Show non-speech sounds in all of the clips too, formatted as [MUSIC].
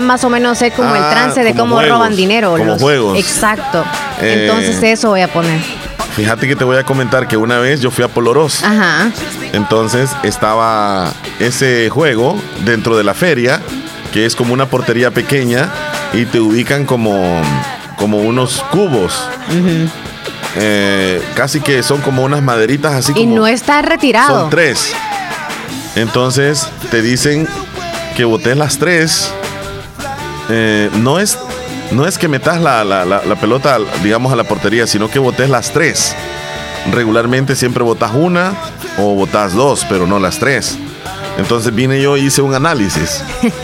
ya más o menos sé como el Ah, trance de cómo juegos, roban dinero. como juegos. Exacto. Eh. Entonces eso voy a poner. Fíjate que te voy a comentar que una vez yo fui a Poloros. Ajá. Entonces estaba ese juego dentro de la feria, que es como una portería pequeña y te ubican como, como unos cubos. Eh, casi que son como unas maderitas así Y como... no está retirado. Son tres. Entonces te dicen que botes las tres. Eh, no es no es que metas la, la- la- la pelota, digamos, a la portería, sino que botes las tres. Regularmente siempre botas una o botas dos, pero no las tres. Entonces vine yo y hice un análisis. [LAUGHS]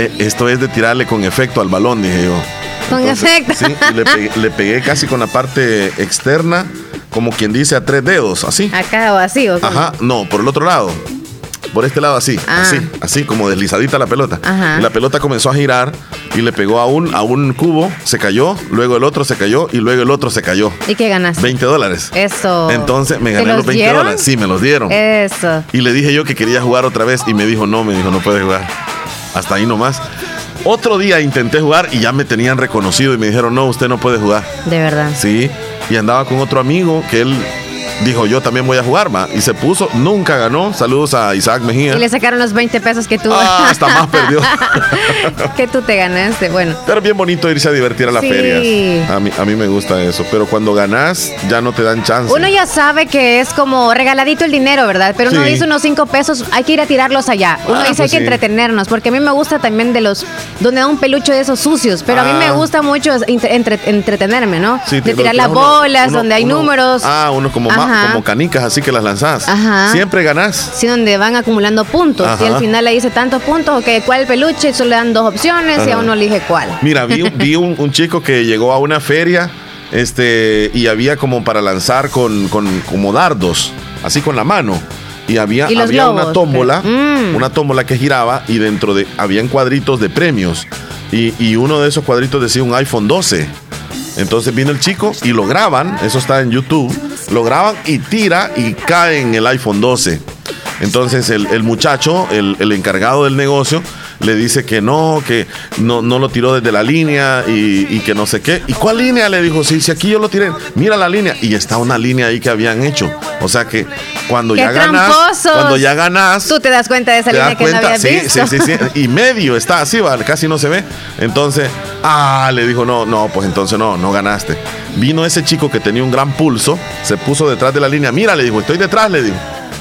Eh, esto es de tirarle con efecto al balón, dije yo. Con efecto. Sí, y le pegué, le pegué casi con la parte externa, como quien dice a tres dedos, así. Acá o así. ¿o? Ajá, no, por el otro lado. Por este lado así, Ah. así, así como deslizadita la pelota. Ajá. Y la pelota comenzó a girar y le pegó a un, a un cubo, se cayó, luego el otro se cayó y luego el otro se cayó. ¿Y qué ganaste? 20 dólares. Eso. Entonces me ¿Te gané los los 20 dieron? dólares. Sí, me los dieron. Eso. Y le dije yo que quería jugar otra vez y me dijo, no, me dijo, no puedes jugar. Hasta ahí nomás. Otro día intenté jugar y ya me tenían reconocido y me dijeron, no, usted no puede jugar. De verdad. Sí, y andaba con otro amigo que él dijo, yo también voy a jugar, ma. Y se puso, nunca ganó. Saludos a Isaac Mejía. Y le sacaron los 20 pesos que tú. Ah, hasta más [LAUGHS] perdió. que tú te ganaste. Bueno. Pero bien bonito irse a divertir a las Sí. ferias. A mí, a mí me gusta eso. Pero cuando ganás, ya no te dan chance. Uno ya sabe que es como regaladito el dinero, ¿verdad? Pero uno Sí. dice unos 5 pesos, hay que ir a tirarlos allá. Uno Ah, dice pues hay que sí. entretenernos, porque a mí me gusta también de los, donde da un peluche de esos sucios, pero a mí Ah. me gusta mucho entre- entre- entretenerme, ¿no? Sí, de tirar las uno- bolas, uno- donde hay uno- números. Ah, uno como, ma- Ajá. como canicas, así que las lanzás. Ajá. Siempre ganás. Sí, donde van acumulando puntos. Ajá. Y al final le dice tantos puntos, ok, ¿cuál peluche? Solo le dan dos opciones y a uno elige cuál. Mira, vi, un- vi un, [LAUGHS] un chico que llegó a una feria este, y había como para lanzar con, con como dardos, así con la mano. Y había, Y había una tómbola, Mm. una tómbola que giraba y dentro de habían cuadritos de premios. Y, y uno de esos cuadritos decía un iPhone 12. Entonces viene el chico y lo graban, eso está en YouTube, lo graban y tira y cae en el iPhone 12. Entonces el, muchacho, el encargado del negocio, le dice que no, que no, no lo tiró desde la línea y, y que no sé qué. ¿Y cuál línea? Le dijo, sí, si aquí yo lo tiré, mira la línea. Y está una línea ahí que habían hecho. O sea que cuando ¡Qué ya ganas, cuando ya ganas, Tú te das cuenta de esa línea que no habías sí, visto. sí, sí, sí, y medio está así, ¿vale? casi no se ve. Entonces, ah, le dijo, no, no, pues entonces no, no ganaste. Vino ese chico que tenía un gran pulso, se puso detrás de la línea, mira, le dijo, estoy detrás, le dijo.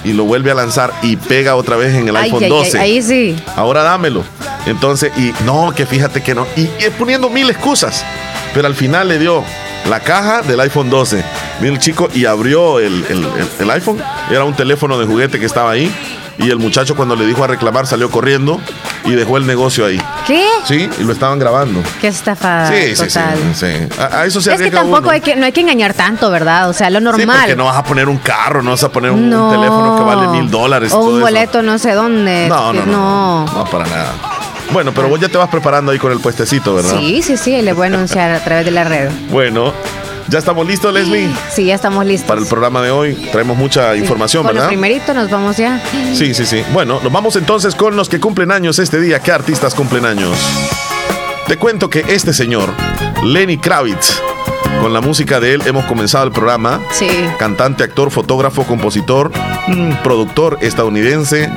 Y lo vuelve a lanzar y pega otra vez en el Ay, iPhone ay, ay, 12. ahí sí. Ahora dámelo. Entonces, y no, que fíjate que no. Y, y poniendo mil excusas. Pero al final le dio la caja del iPhone 12. Vino el chico y abrió el, el- el- el iPhone. Era un teléfono de juguete que estaba ahí. Y el muchacho cuando le dijo a reclamar salió corriendo y dejó el negocio ahí. ¿Qué? Sí, y lo estaban grabando. Qué estafa sí, sí, sí, total. sí. A, a eso se Es que tampoco uno. hay que, no hay que engañar tanto, ¿verdad? O sea, lo Sí, normal. porque no vas a poner un carro, no vas a poner un, No. teléfono que vale mil dólares. O un eso. boleto no sé dónde. No, no, no, no, no, para nada. Bueno, pero vos ya te vas preparando ahí con el puestecito, ¿verdad? Sí, sí, sí, le voy a anunciar a través de la red. Bueno, ya estamos listos, Leslie. Sí, ya estamos listos. Para el programa de hoy traemos mucha Sí, información, Con lo ¿verdad? primerito nos vamos ya. Sí, sí, sí. Bueno, nos vamos entonces con los que cumplen años este día. ¿Qué artistas cumplen años? Te cuento que este señor, Lenny Kravitz, con la música de él hemos comenzado el programa. Sí. Cantante, actor, fotógrafo, compositor, mm, productor estadounidense.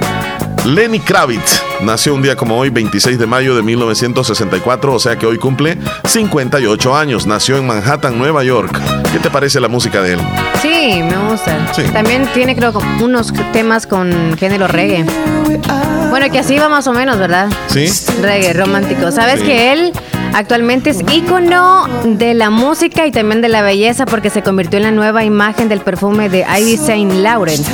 Lenny Kravitz nació un día como hoy, 26 de mayo de 1964, o sea que hoy cumple 58 años. Nació en Manhattan, Nueva York. ¿Qué te parece la música de él? Sí, me gusta. Sí. También tiene, creo, unos temas con género reggae. Bueno, que así va más o menos, ¿verdad? ¿Sí? Reggae romántico. ¿Sabes Sí. que él actualmente es ícono de la música y también de la belleza porque se convirtió en la nueva imagen del perfume de Ivy Saint Laurent?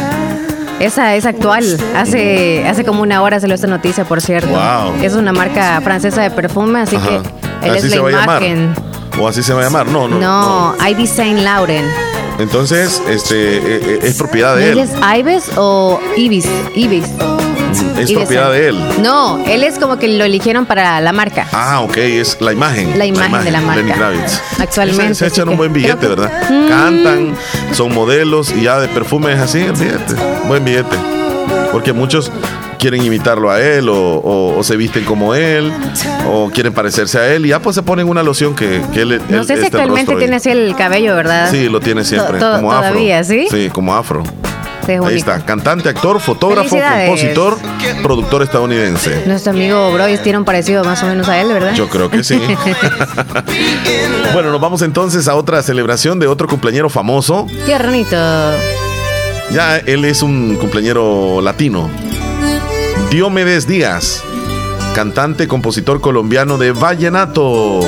Esa es actual. Hace, hace como una hora lo esta noticia, por cierto. Wow. Es una marca francesa de perfume, así Ajá. que él Así es se la va a llamar. imagen. ¿O así se va a llamar? No, no. No, Ivy Saint Laurent. Entonces, este, eh, eh, es propiedad de ¿Él él. es Ives o Ibis? Ibis. Es Ibis propiedad de él. No, él es como que lo eligieron para la marca. Ah, ok, es la imagen. La imagen de la marca. Lenny Kravitz. [LAUGHS] Actualmente, Se, se echan un buen billete, que- ¿verdad? [LAUGHS] Mm. Cantan, son modelos y ya de perfumes así, olvídate. Buen billete. Porque muchos quieren imitarlo a él o, se visten como él o quieren parecerse a él y ya pues se ponen una loción que, que él No sé si actualmente tiene así el cabello, ¿verdad? Sí, lo tiene siempre, como afro. Todavía, ¿sí? Sí, como afro. Ahí está, cantante, actor, fotógrafo, compositor, productor estadounidense. Nuestro amigo Broyes tiene un parecido más o menos a él, ¿verdad? Yo creo que sí. [LAUGHS] bueno, nos vamos entonces a otra celebración de otro cumpleañero famoso. Tiernito. Ya él es un cumpleañero latino. Diomedes Díaz, cantante, compositor colombiano de Vallenato.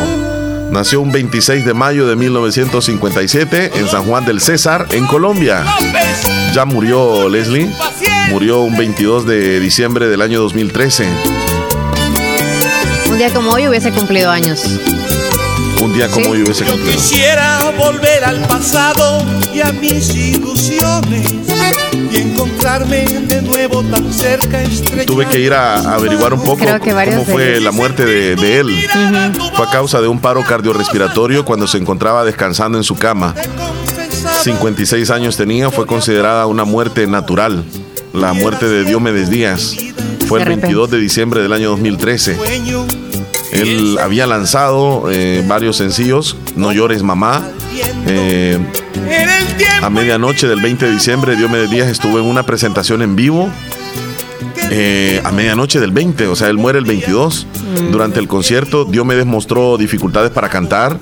Nació un 26 de mayo de 1957 en San Juan del César, en Colombia. Ya murió Leslie. Murió un 22 de diciembre del año 2013. Un día como hoy hubiese cumplido años. Un día como hoy hubiese cumplido. quisiera volver al pasado y a mis ilusiones encontrarme de nuevo tan cerca. Tuve que ir a, averiguar un poco cómo fue la muerte de, él. Fue a causa de un paro cardiorrespiratorio cuando se encontraba descansando en su cama. 56 años tenía, fue considerada una muerte natural. La muerte de Diomedes Díaz fue el 22 de diciembre del año 2013. Él había lanzado eh, varios sencillos, No llores mamá, eh, a medianoche del 20 de diciembre, Diomedes Díaz estuvo en una presentación en vivo. Eh, a medianoche del 20, o sea, él muere el 22. Mm. Durante el concierto, Diomedes mostró dificultades para cantar,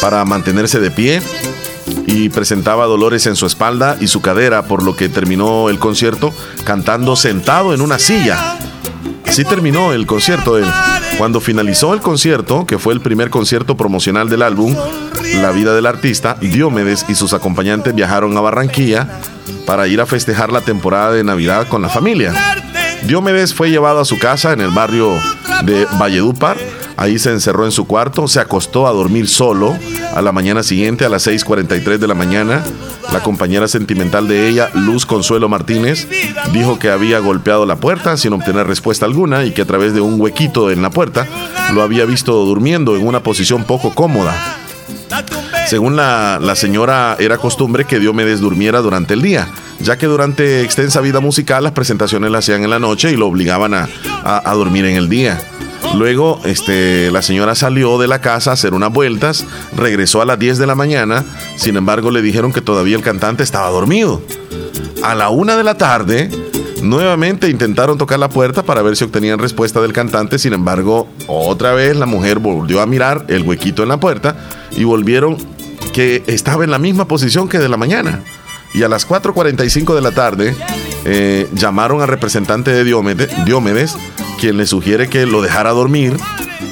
para mantenerse de pie y presentaba dolores en su espalda y su cadera, por lo que terminó el concierto cantando sentado en una silla. Así terminó el concierto él. Cuando finalizó el concierto, que fue el primer concierto promocional del álbum, La vida del artista, Diomedes y sus acompañantes viajaron a Barranquilla para ir a festejar la temporada de Navidad con la familia. Diomedes fue llevado a su casa en el barrio de Valledupar Ahí se encerró en su cuarto, se acostó a dormir solo. A la mañana siguiente, a las 6:43 de la mañana, la compañera sentimental de ella, Luz Consuelo Martínez, dijo que había golpeado la puerta sin obtener respuesta alguna y que a través de un huequito en la puerta lo había visto durmiendo en una posición poco cómoda. Según la, señora, era costumbre que Diomedes durmiera durante el día, ya que durante extensa vida musical las presentaciones las hacían en la noche y lo obligaban a dormir en el día. Luego, este, la señora salió de la casa a hacer unas vueltas, regresó a las 10 de la mañana, sin embargo le dijeron que todavía el cantante estaba dormido. A la una de la tarde, nuevamente intentaron tocar la puerta para ver si obtenían respuesta del cantante, sin embargo, otra vez la mujer volvió a mirar el huequito en la puerta y volvieron que estaba en la misma posición que de la mañana. Y a las 4.45 de la tarde eh, llamaron al representante de Diomedes quien le sugiere que lo dejara dormir,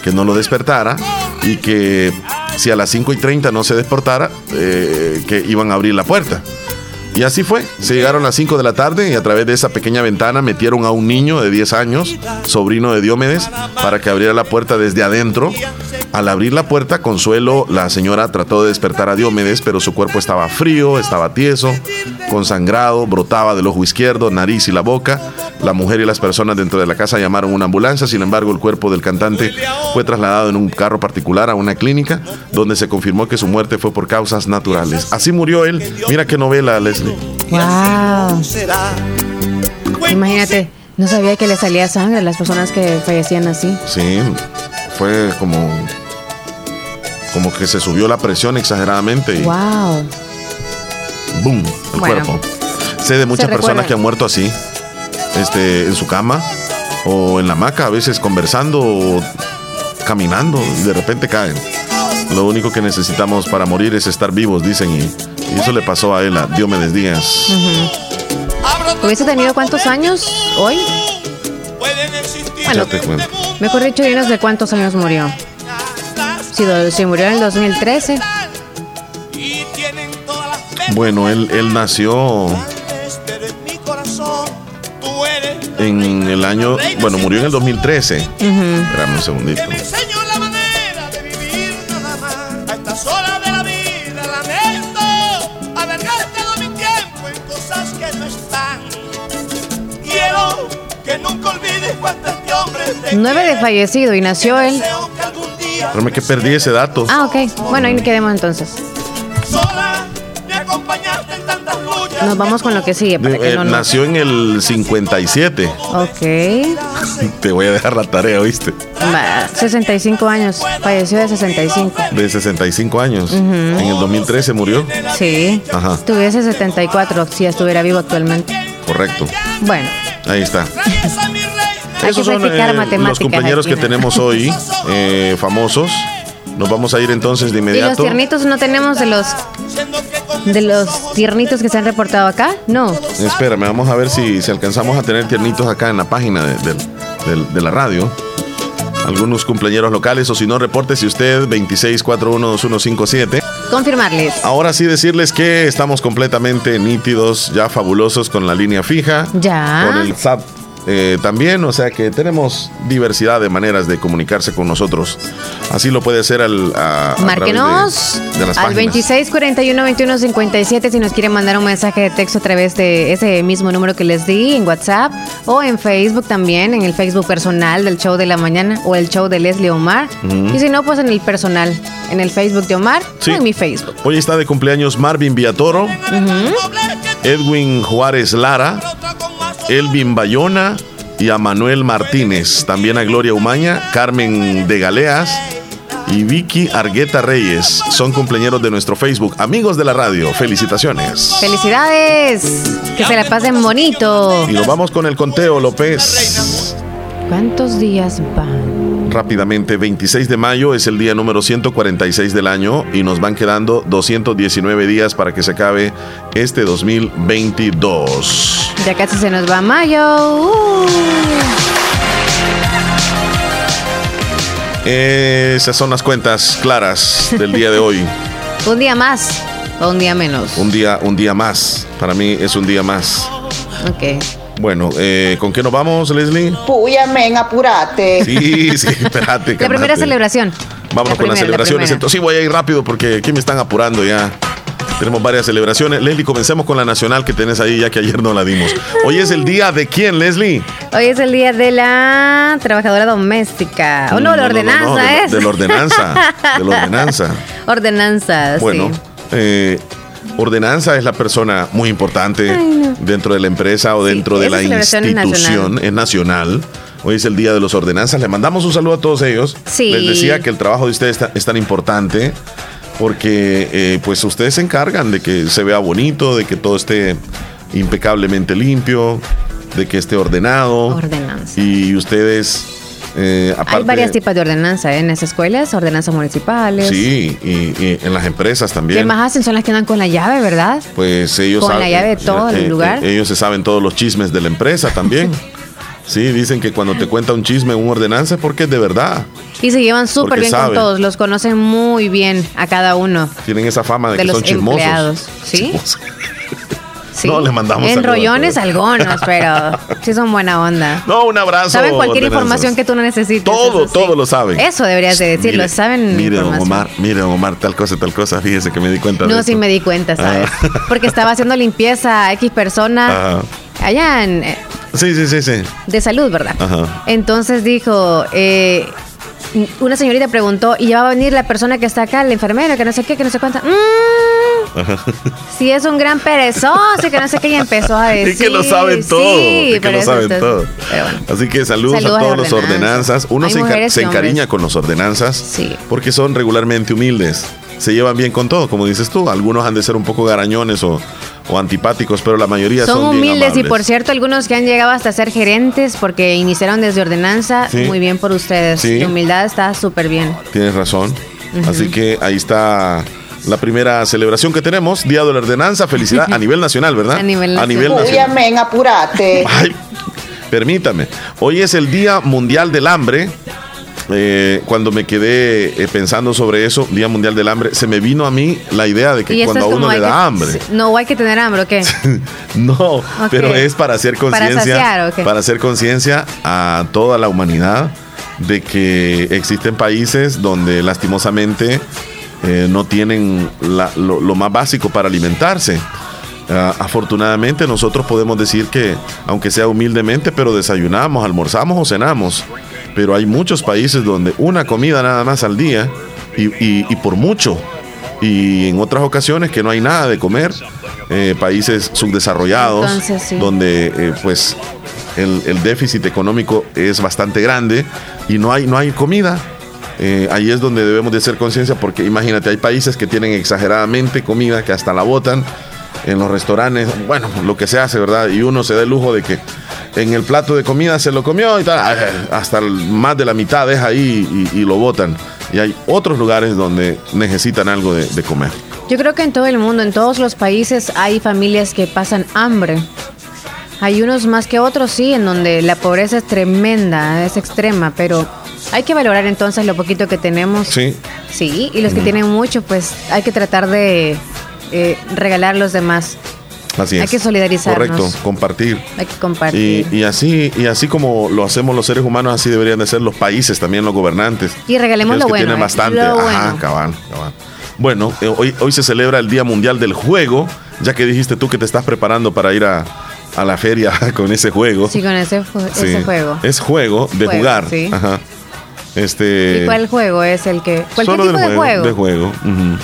que no lo despertara y que si a las 5 y 30 no se despertara, eh, que iban a abrir la puerta. Y así fue. Se llegaron a las 5 de la tarde y a través de esa pequeña ventana metieron a un niño de 10 años, sobrino de Diomedes, para que abriera la puerta desde adentro al abrir la puerta, Consuelo, la señora trató de despertar a Diomedes, pero su cuerpo estaba frío, estaba tieso, consangrado, brotaba del ojo izquierdo, nariz y la boca. La mujer y las personas dentro de la casa llamaron una ambulancia, sin embargo el cuerpo del cantante fue trasladado en un carro particular a una clínica, donde se confirmó que su muerte fue por causas naturales. Así murió él. Mira qué novela, Wow. Imagínate, no sabía que le salía sangre a las personas que fallecían así. Sí, fue como como que se subió la presión exageradamente. Y ¡Wow! ¡Boom! El cuerpo. Sé de muchas personas que han muerto así, este, en su cama o en la hamaca, a veces conversando o caminando y de repente caen. Lo único que necesitamos para morir es estar vivos, dicen, y, eso le pasó a él, a Diomedes Díaz. ¿Hubiese tenido cuántos años hoy? Bueno, te cuento. Mejor dicho, dinos de cuántos años murió. Si, murió en el 2013. Bueno, él, él nació en el año, bueno, murió en el 2013. Espérame un segundito. Nueve de fallecido y nació él Espérame que perdí ese dato. Ah, ok. Bueno, ahí quedemos entonces. nos vamos con lo que sigue. Para que Eh, no nació en el 57. Ok. [LAUGHS] Te voy a dejar la tarea. Va, 65 años. Falleció de 65. De 65 años. En el 2013 murió. Sí. Ajá. Tuviese 74 si estuviera vivo actualmente. Correcto. Bueno, Ahí está. Hay Esos que son practicar eh, los compañeros que tenemos hoy, eh, famosos. Nos vamos a ir entonces de ¿Y los inmediato. tiernitos no tenemos de los de los tiernitos que se han reportado acá? No. Espérame, vamos a ver si, si alcanzamos a tener tiernitos acá en la página de, de- de- de la radio. Algunos cumpleaños locales, o si no, reporte si usted 26412157. Confirmarles. Ahora sí decirles que estamos completamente nítidos, ya fabulosos con la línea fija. Ya. Con el SAP eh, también, o sea que tenemos diversidad de maneras de comunicarse con nosotros. Así lo puede hacer al, a, Márquenos de, de las al páginas. 26 41 21 57 si nos quiere mandar un mensaje de texto a través de ese mismo número que les di en WhatsApp o en Facebook también, en el Facebook personal del show de la mañana o el show de Leslie Omar. Y si no, pues en el personal, en el Facebook de Omar Sí. o en mi Facebook. Hoy está de cumpleaños Marvin Villatoro, Edwin Juárez Lara, Elvin Bayona y a Manuel Martínez. También a Gloria Umaña, Carmen de Galeas y Vicky Argueta Reyes. Son cumpleaños de nuestro Facebook. Amigos de la radio, felicitaciones. ¡Felicidades! Que se la pasen bonito. Y nos vamos con el conteo, López. ¿Cuántos días van? Rápidamente, 26 de mayo es el día número 146 del año y nos van quedando 219 días para que se acabe este 2022. Ya casi se nos va mayo. Uh. Esas son las cuentas claras del día de hoy. [LAUGHS] Un día más o un día menos. Un día, un día más. Para mí es un día más. Ok. Bueno, eh, ¿con qué nos vamos, Leslie? Puya, men, apurate. Sí, sí, espérate. [LAUGHS] La primera cálmate. celebración. Vámonos La con las la celebraciones. Entonces, sí, voy a ir rápido porque aquí me están apurando ya. Tenemos varias celebraciones. Leslie, comencemos con la nacional que tenés ahí, ya que ayer no la dimos. Hoy es el día de quién, Leslie? Hoy es el día de la trabajadora doméstica. Oh, no, la ordenanza de, es. De la ordenanza. De la ordenanza. [LAUGHS] Ordenanza, Bueno, sí. eh, ordenanza es la persona muy importante dentro de la empresa o Sí, dentro de la es institución. Es nacional. Hoy es el día de los ordenanzas. Le mandamos un saludo a todos ellos. Sí. Les decía que el trabajo de ustedes es tan importante porque eh, pues ustedes se encargan de que se vea bonito, de que todo esté impecablemente limpio, de que esté ordenado. Ordenanza. Y ustedes, eh, aparte... Hay varios tipos de ordenanza ¿eh? en las escuelas, ordenanzas municipales. Sí, y, y en las empresas ¿Qué también. más hacen? Son las que andan con la llave, ¿verdad? Pues ellos Con la llave de todo el lugar. ellos se saben todos los chismes de la empresa también. [LAUGHS] sí, dicen que cuando te cuenta un chisme, un ordenanza, es porque es de verdad. Y se llevan súper bien saben. con todos, los conocen muy bien a cada uno Tienen esa fama de, de que los son chismosos. empleados. ¿Sí? Chismosos. [LAUGHS] Sí. No, le mandamos Enrollones todos. algunos, pero sí son buena onda. [LAUGHS] No, un abrazo. Saben cualquier información que tú no necesites. Todo, eso sí. todo lo saben. Eso deberías de decirlo. Mire, saben Mire, don. Omar, mire, don Omar, tal cosa, tal cosa. Fíjese que me di cuenta de No, esto. sí me di cuenta, ¿sabes? Ah. Porque estaba haciendo limpieza a X persona [LAUGHS] Ajá. allá en, eh, Sí, sí, sí, sí. de salud, ¿verdad? Ajá. Entonces dijo, eh, una señorita preguntó, ¿y ya va a venir la persona que está acá, el enfermero, que no sé qué, que no sé cuánta? Si es un gran perezoso, que no sé qué, y empezó a decir. [LAUGHS] Y que lo saben sí, todo. que pero lo saben todo. bueno. Así que saludos, Saludos a todos los ordenanzas. Uno Hay se, enca- se encariña con los ordenanzas Sí. porque son regularmente humildes. Se llevan bien con todo, como dices tú. Algunos han de ser un poco garañones o, o antipáticos, pero la mayoría son, Son bien humildes y por cierto algunos que han llegado hasta ser gerentes porque iniciaron desde ordenanza, Sí. muy bien por ustedes. Sí. La humildad está súper bien. Tienes razón. Así que ahí está la primera celebración que tenemos, Día de la Ordenanza. Felicidad a nivel nacional, ¿verdad? [LAUGHS] A nivel A nivel nacional. Men, apurate. [LAUGHS] Ay, permítame. Hoy es el Día Mundial del Hambre. Eh, cuando me quedé eh, pensando sobre eso, Día Mundial del Hambre, se me vino a mí la idea de que cuando a uno le da que- hambre. No, hay que tener hambre, ¿o qué? [LAUGHS] No, pero es para hacer conciencia, para hacer conciencia a toda la humanidad de que existen países donde lastimosamente eh, no tienen la- lo, lo más básico para alimentarse. Ah, afortunadamente nosotros podemos decir que, aunque sea humildemente, pero desayunamos, almorzamos o cenamos. Pero hay muchos países donde una comida nada más al día y, y- y por mucho y en otras ocasiones que no hay nada de comer, eh, países subdesarrollados, Entonces, sí. donde eh, pues el, el déficit económico es bastante grande y no hay, no hay comida. Eh, ahí es donde debemos de hacer conciencia porque imagínate, hay países que tienen exageradamente comida que hasta la botan en los restaurantes, bueno, lo que se hace, ¿verdad? Y uno se da el lujo de que en el plato de comida se lo comió y tal, eh, hasta más de la mitad deja ahí y, lo botan. Y hay otros lugares donde necesitan algo de comer. Yo creo que en todo el mundo, en todos los países, hay familias que pasan hambre. Hay unos más que otros, sí, en donde la pobreza es tremenda, es extrema, pero hay que valorar entonces lo poquito que tenemos. Sí, Sí, y los que tienen mucho, pues hay que tratar de eh, regalar a los demás. así es. Hay que solidarizarnos. Correcto, compartir. Hay que compartir. Y, y así y así como lo hacemos los seres humanos, así deberían de ser los países, también los gobernantes. Y regalemos lo que bueno, tienen eh, bastante. lo Ajá, bueno. cabal, cabal. Bueno, eh, hoy, hoy se celebra el Día Mundial del Juego, ya que dijiste tú que te estás preparando para ir a, a la feria [LAUGHS] con ese juego. Sí, con ese, Sí. ese juego. Es juego de Juego, jugar. sí. Ajá. Este. ¿Y cuál juego es el que...? Cualquier solo tipo del de juego. De juego. ujú.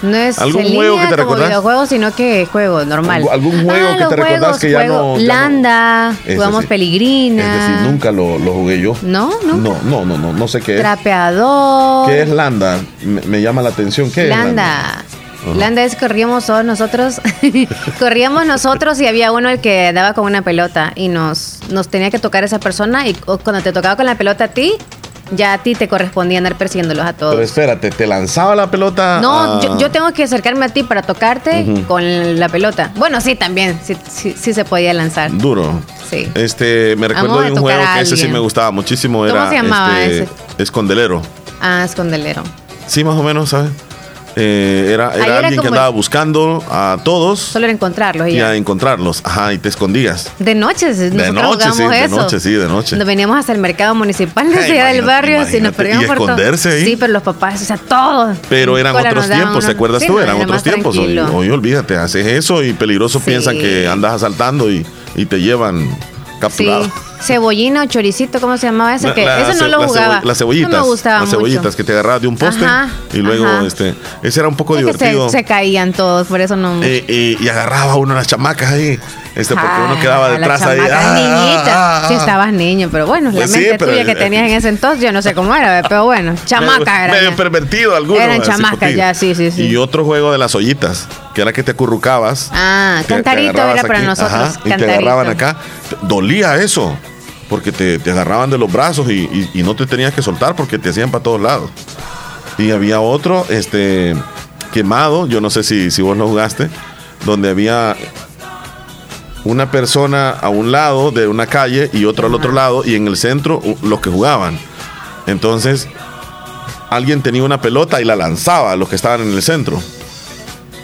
No es ¿Algún en juego línea que te como recordás? videojuego, sino que juego normal. ¿Algún- juego que los te recordás juegos, que ya juego no- ya no- Landa, Ese jugamos sí. Peligrina. Es decir, nunca lo, lo jugué yo. ¿No? ¿Nunca? No, no, no, no, no sé qué es. Trapeador. ¿Qué es Landa? Me, me llama la atención. ¿Qué es Landa. Landa es corríamos todos nosotros. [LAUGHS] corríamos nosotros y había uno el que andaba con una pelota y nos, nos tenía que tocar esa persona y cuando te tocaba con la pelota a ti, ya a ti te correspondía andar persiguiéndolos a todos. Pero espérate, ¿te lanzaba la pelota? No, a- yo, yo tengo que acercarme a ti para tocarte con la pelota. Bueno, sí, también, sí, sí, sí se podía lanzar. Duro. Sí. Este, me recuerdo de un juego que ese sí me gustaba muchísimo. ¿Cómo Era se llamaba este, ese? Escondelero. Ah, escondelero. Sí, más o menos, ¿sabes? Eh, era era era alguien que andaba el- buscando a todos Solo era encontrarlos y y a encontrarlos. Ajá, y te escondías. De noche, De noche, sí, de eso. noche, sí, de noche. Nos veníamos hasta el mercado municipal desde Ay, allá del barrio, si nos perdíamos Y por todo. esconderse ahí. Sí, pero los papás, o sea, todos. Pero eran otros tiempos, ¿te unos- acuerdas sí, tú? Eran era otros tiempos. Hoy, olvídate, haces eso y peligroso Sí. piensan que andas asaltando y, y te llevan Sí, capturado. Cebollina o choricito, ¿cómo se llamaba ese? La- que la eso no lo jugaba. cebo- Las cebollitas. No me gustaba Las mucho. cebollitas que te agarrabas de un poste Ajá, y luego, ajá. este, ese era un poco Es que divertido. se, se caían todos, por eso no. Eh, eh, y agarraba uno las chamacas ahí, este, porque uno Ah, quedaba detrás ahí. ah, niñita. ah, ah. Si estabas niño, pero bueno, la Pues sí, mente tuya que tenías en ese entonces, yo no sé cómo era, pero bueno, [LAUGHS] chamaca era. medio pervertido algunos. Eran chamacas ya, sí, sí, sí. Y otro juego de las ollitas, que era que te acurrucabas. Ah, cantarito era para nosotros. ajá, y te agarraban acá. Dolía eso, porque te, te agarraban de los brazos y, no te tenías que soltar porque te hacían para todos lados. Y había otro, este, quemado, yo no sé si, si vos lo jugaste, donde había una persona a un lado de una calle y otro al otro lado y en el centro los que jugaban. Entonces, alguien tenía una pelota y la lanzaba a los que estaban en el centro.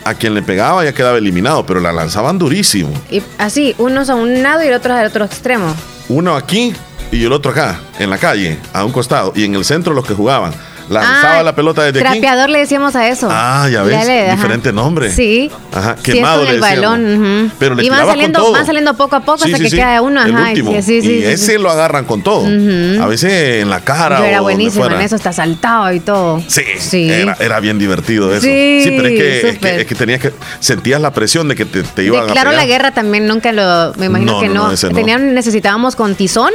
A quien le pegaba ya quedaba eliminado, pero la lanzaban durísimo. Y así, unos a un lado y el otro al otro extremo. Uno aquí y el otro acá, en la calle, a un costado. Y en el centro los que jugaban. Lanzaba Ah, la pelota desde aquí. Trapeador le decíamos a eso. Ah, ya ves, le- ajá. diferente nombre. Sí. Ajá, Sí, quemado con el balón. Pero le y van saliendo, con todo. van saliendo poco a poco Sí, hasta sí, que queda uno. El Ajá, último. Sí, sí, y ese lo agarran con todo. A veces en la cara Yo era fuera. en eso, está saltado y todo. Sí, Era, era bien divertido eso. Sí, pero es que, es que, súper. es que tenías que sentías la presión de que te, te iban Declaro a pegar. la guerra también nunca lo, me imagino No, que no. Tenían, necesitábamos con tizón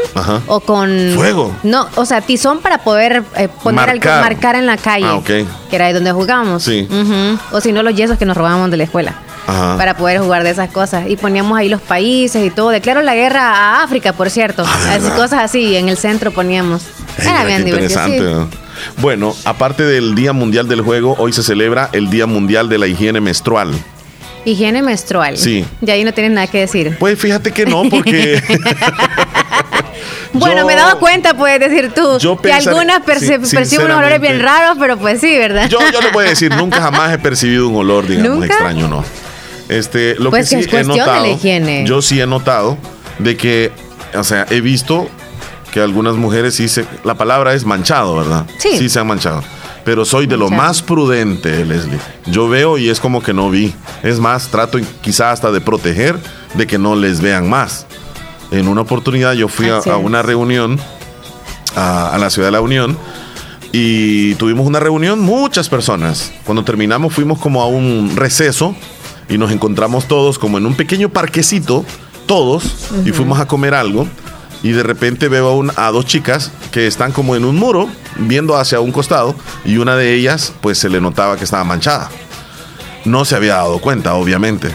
o con Fuego. No, o sea, tizón para poder eh, poner Marcar. en la calle, Ah, que era ahí donde jugábamos. Sí. O si no los yesos que nos robábamos de la escuela. Ajá. Para poder jugar de esas cosas. Y poníamos ahí los países y todo. Declaro la guerra a África, por cierto. Ah, ¿de así, cosas así, en el centro poníamos. Era bien divertido. interesante. sí. ¿no? Bueno, aparte del Día Mundial del Juego, hoy se celebra el Día Mundial de la Higiene Menstrual. Higiene menstrual. Sí. Y ahí no tienes nada que decir. Pues fíjate que no, porque [LAUGHS] Bueno, Yo- me he dado cuenta, puedes decir tú, Yo que pensaré- algunas perciben unos olores bien raros, pero pues sí, ¿verdad? yo, yo le voy a decir, nunca jamás he percibido un olor, digamos, ¿Nunca? extraño, no. Este, lo Pues que que sí es he de la notado, higiene. yo sí he notado de que, o sea, he visto que algunas mujeres sí se, la palabra es manchado, ¿verdad? Sí. se han manchado. Pero soy de lo más prudente, Leslie. Yo veo y es como que no vi. Es más, trato quizá hasta de proteger de que no les vean más. En una oportunidad yo fui a, una reunión a, a la ciudad de la Unión y tuvimos una reunión, muchas personas. Cuando terminamos fuimos como a un receso y nos encontramos todos como en un pequeño parquecito, todos, y fuimos a comer algo. Y de repente veo a, un- a dos chicas que están como en un muro, viendo hacia un costado, y una de ellas pues se le notaba que estaba manchada. No se había dado cuenta, obviamente.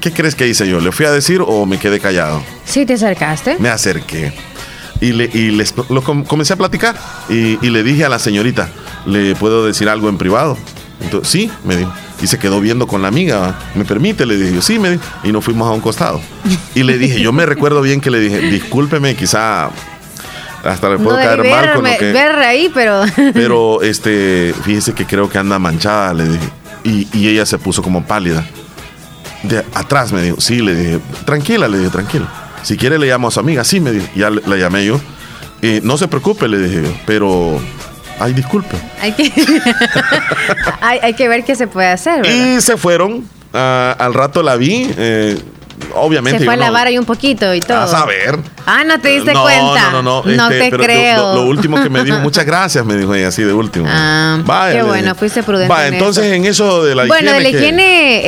¿Qué crees que hice yo? ¿Le fui a decir o me quedé callado? Sí, te acercaste. Me acerqué y, le, y les lo com- comencé a platicar y, y le dije a la señorita, ¿le puedo decir algo en privado? Entonces, sí, me dijo. Y se quedó viendo con la amiga. ¿Me permite? Le dije sí, me dijo. Y nos fuimos a un costado. Y le dije, yo me recuerdo bien que le dije, discúlpeme, quizá hasta le No puedo caer mal con lo que... ver ahí, pero. [LAUGHS] Pero este, fíjese que creo que anda manchada, le dije. Y, y ella se puso como pálida. De atrás me dijo, sí, le dije, tranquila, le dije, tranquila. Si quiere le llamo a su amiga, sí, me dijo. Ya la llamé yo. Eh, no se preocupe, le dije yo, pero, ay, disculpe. hay, que [LAUGHS] hay, hay que ver qué se puede hacer, ¿verdad? Y se fueron. ah, al rato la vi. eh, obviamente. Se fue a no- lavar ahí un poquito y todo. A saber. Ah, no te diste no, cuenta. No, no, no. No este, te pero creo. Lo, lo último que me dijo, [LAUGHS] muchas gracias, me dijo ella así de último. Ah, qué le bueno, fuiste prudente Va, en entonces eso. en eso de la bueno, de la que- higiene,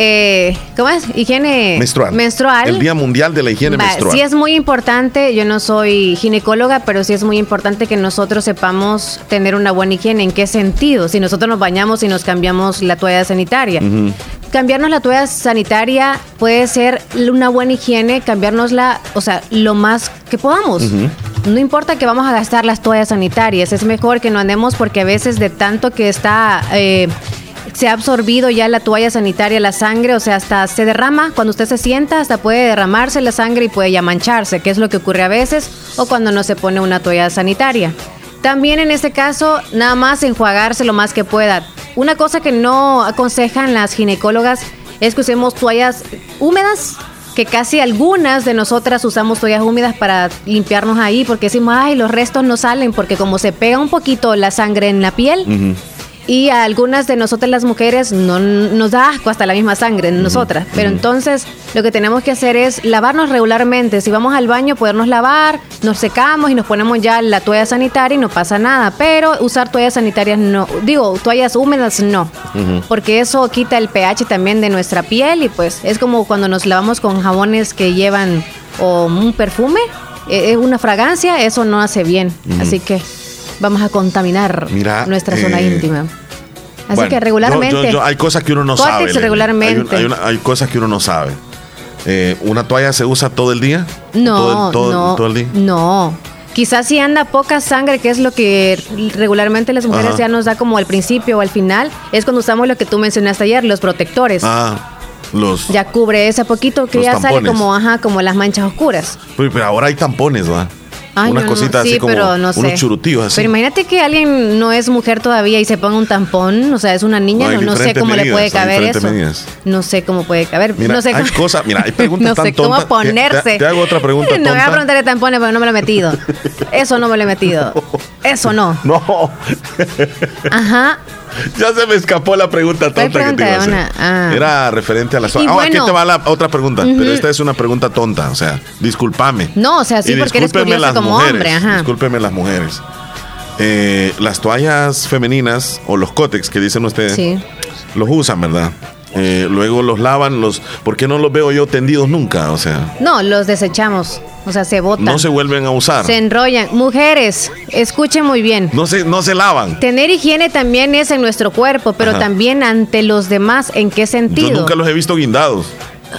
eh, ¿cómo es? Higiene menstrual. menstrual. El Día Mundial de la Higiene Va, Menstrual. Sí es muy importante, yo no soy ginecóloga, pero sí es muy importante que nosotros sepamos tener una buena higiene. ¿En qué sentido? Si nosotros nos bañamos y nos cambiamos la toalla sanitaria. Cambiarnos la toalla sanitaria puede ser una buena higiene, cambiárnosla, o sea, lo más que podamos. No importa que vamos a gastar las toallas sanitarias, es mejor que no andemos porque a veces de tanto que está... eh, se ha absorbido ya la toalla sanitaria, la sangre, o sea, hasta se derrama. Cuando usted se sienta, hasta puede derramarse la sangre y puede ya mancharse, que es lo que ocurre a veces, o cuando no se pone una toalla sanitaria. También en este caso, nada más enjuagarse lo más que pueda. Una cosa que no aconsejan las ginecólogas es que usemos toallas húmedas, que casi algunas de nosotras usamos toallas húmedas para limpiarnos ahí, porque decimos, ay, los restos no salen, porque como se pega un poquito la sangre en la piel, y a algunas de nosotras las mujeres no nos da asco hasta la misma sangre en nosotras. Pero entonces lo que tenemos que hacer es lavarnos regularmente. Si vamos al baño, podernos lavar, nos secamos y nos ponemos ya la toalla sanitaria y no pasa nada. Pero usar toallas sanitarias no, digo, toallas húmedas no. Porque eso quita el pH también de nuestra piel y pues es como cuando nos lavamos con jabones que llevan o un perfume, eh, eh, una fragancia, eso no hace bien. Así que vamos a contaminar Mira, nuestra zona eh, íntima. Así Bueno, que regularmente. yo- yo- yo- hay cosas que uno no sabe. Regularmente. Hay, una- hay una- hay cosas que uno no sabe. Eh, ¿Una toalla se usa todo el día? no, ¿Todo el, todo, no, todo el día? no. Quizás si anda poca sangre, que es lo que regularmente las mujeres Ajá. ya nos da como al principio o al final, es cuando usamos lo que tú mencionaste ayer, los protectores. Ah, los. Ya cubre ese poquito que ya sale como, ajá, como las manchas oscuras. Pero ahora hay tampones, ¿va? Ay, Unas no, no, cositas sí, así como pero no sé. unos churutillos así. Pero imagínate que alguien no es mujer todavía y se ponga un tampón, o sea, es una niña, No, no, no sé cómo le medidas, puede hay caber eso. medidas. No sé cómo puede caber. Mira, no sé hay cómo- cosas, mira, hay preguntas [LAUGHS] no tan sé cómo tontas. Te- te- ponerse. te hago otra pregunta [LAUGHS] No me voy a tonta. preguntar de tampones, pero no me lo he metido. [LAUGHS] Eso no me lo he metido. Eso no. [LAUGHS] No, Ajá. ya se me escapó la pregunta ¿Cuál tonta que te iba a hacer. Una- ah. Era referente a la zona. Ah, bueno. aquí te va la otra pregunta, pero esta es una pregunta tonta, o sea, discúlpame. No, o sea, sí, Y porque eres curioso las como mujeres, hombre, ajá. Discúlpenme las mujeres. Eh, las toallas femeninas o los cótex que dicen ustedes, Sí. los usan, ¿verdad? Eh, luego los lavan, los, ¿por qué no los veo yo tendidos nunca? O sea, No, los desechamos. O sea, se botan. no se vuelven a usar. se enrollan. Mujeres, escuchen muy bien. No se, no se lavan. Tener higiene también es en nuestro cuerpo, pero Ajá. también ante los demás. ¿En qué Yo sentido? nunca los he visto guindados.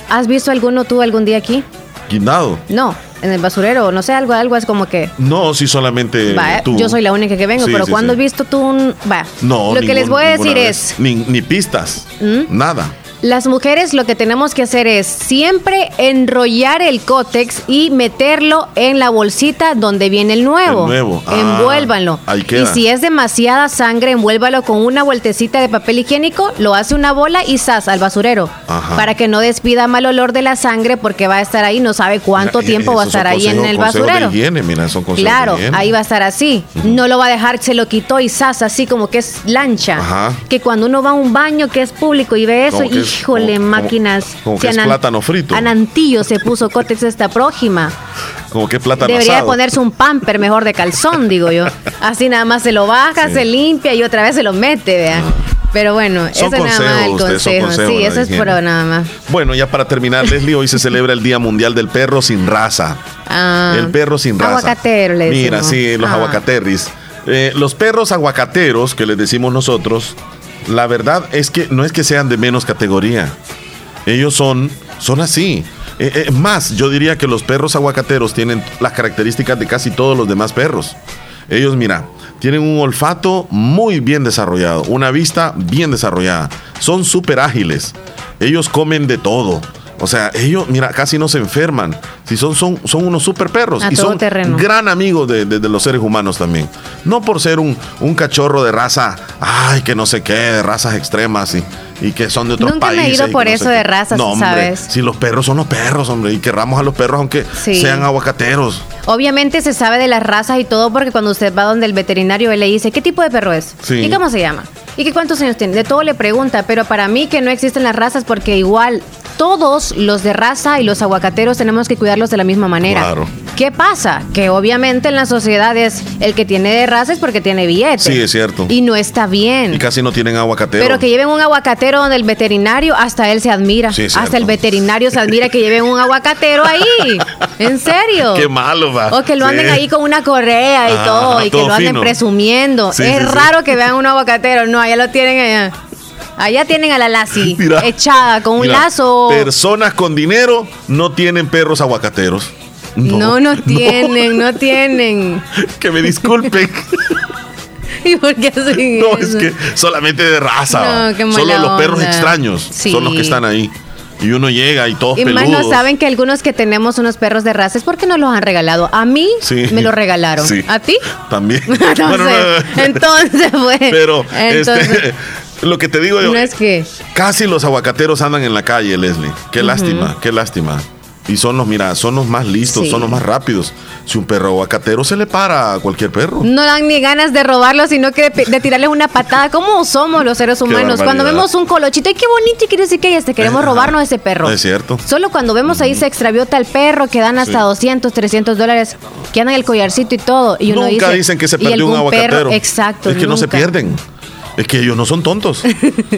¿Has visto alguno tú algún día aquí? ¿Guindado? No, en el basurero, no sé, algo, algo es como que. No, sí, solamente Va, tú. yo soy la única que vengo, Sí, pero sí, cuando sí. has visto tú un. Va. No, Lo que les voy a decir vez. es. Ni, ni pistas. Nada. Las mujeres lo que tenemos que hacer es siempre enrollar el cótex y meterlo en la bolsita donde viene el nuevo. El nuevo. Ah, Envuélvanlo. ahí queda. Y si es demasiada sangre, envuélvalo con una vueltecita de papel higiénico, lo hace una bola y zas al basurero. Ajá. Para que no despida mal olor de la sangre porque va a estar ahí, no sabe cuánto Mira, tiempo va a estar ahí en el basurero. De higiene, mira, son Claro, de ahí va a estar así. No lo va a dejar, se lo quitó y zas, así como que es lancha. Ajá. Que cuando uno va a un baño que es público y ve eso, es- híjole, como- como- máquinas. como que Si es plátano frito. Anantillo se puso cótex esta prójima. como que plátano Debería asado. ponerse un pamper mejor de calzón, digo yo. [LAUGHS] Así nada más se lo baja, Sí. se limpia y otra vez se lo mete, vea. Pero bueno, eso nada más el ustedes consejo. consejos, Sí, eso es puro nada más. Bueno, ya para terminar, Leslie, hoy se celebra el Día Mundial del Perro sin raza. Ah, el perro sin raza. Aguacatero, le Mira, decimos. sí, los Ah. aguacaterris. Eh, los perros aguacateros, que les decimos nosotros, la verdad es que no es que sean de menos categoría. Ellos son, son así. Eh, eh, más, yo diría que los perros aguacateros tienen las características de casi todos los demás perros. Ellos, mira, tienen un olfato muy bien desarrollado, una vista bien desarrollada. Son súper ágiles. Ellos comen de todo. O sea, ellos, mira, casi no se enferman. Si son, son, son unos super perros. A y son terreno. gran amigos de, de- de los seres humanos también. No por ser un, un cachorro de raza, ay, que no sé qué, de razas extremas y, y que son de otros Nunca me he países. ido por no eso de razas, no, hombre, ¿sabes? Si los perros son los perros, hombre, y querramos a los perros aunque Sí. sean aguacateros. Obviamente se sabe de las razas y todo porque cuando usted va donde el veterinario él le dice qué tipo de perro es Sí. y cómo se llama y qué cuántos años tiene. De todo le pregunta, pero para mí que no existen las razas porque igual todos los de raza y los aguacateros tenemos que cuidarlos de la misma manera. Claro. ¿Qué pasa? Que obviamente en la sociedad es el que tiene de raza es porque tiene billete. Sí, es cierto. Y no está bien. Y casi no tienen aguacatero. Pero que lleven un aguacatero donde el veterinario, hasta él se admira. Sí, es hasta el veterinario se admira que lleven un aguacatero ahí. [LAUGHS] ¿En serio? Qué malo, va. O que lo anden Sí. ahí con una correa y Ah, todo, y que lo anden fino. presumiendo. Sí, es raro que vean un aguacatero. No, allá lo tienen allá. Allá tienen a la Lassie [LAUGHS] Mira. echada con un Mira, lazo. Personas con dinero no tienen perros aguacateros. No, no, [LAUGHS] tienen, no tienen. [LAUGHS] Que me disculpen. ¿Y por qué hacen no, es que solamente de raza. No, Solo los perros onda. extraños Sí. son los que están ahí. Y uno llega y todos Y más no saben que algunos que tenemos unos perros de raza es porque nos los han regalado. A mí Sí. me los regalaron. Sí. ¿A ti? También. [LAUGHS] Entonces, Bueno, no, entonces, [LAUGHS] pues. Pero entonces, este, [LAUGHS] lo que te digo yo, no es que. casi los aguacateros andan en la calle, Leslie. Qué lástima, qué lástima. Y son los, mira, son los más listos, Sí. son los más rápidos. Si un perro aguacatero se le para a cualquier perro. No dan ni ganas de robarlos, sino que de, de tirarles una patada. ¿Cómo somos los seres humanos? Cuando vemos un colochito, ¡ay, qué bonito! Y quiere decir que este, queremos Ajá. robarnos ese perro. Es cierto. Solo cuando vemos ahí se extravió tal perro que dan hasta Sí. 200, 300 dólares, que andan el collarcito y todo. Y uno nunca dice, dicen que se ¿y perdió un algún perro? aguacatero. Exacto. Es que no se pierden. Es que ellos no son tontos.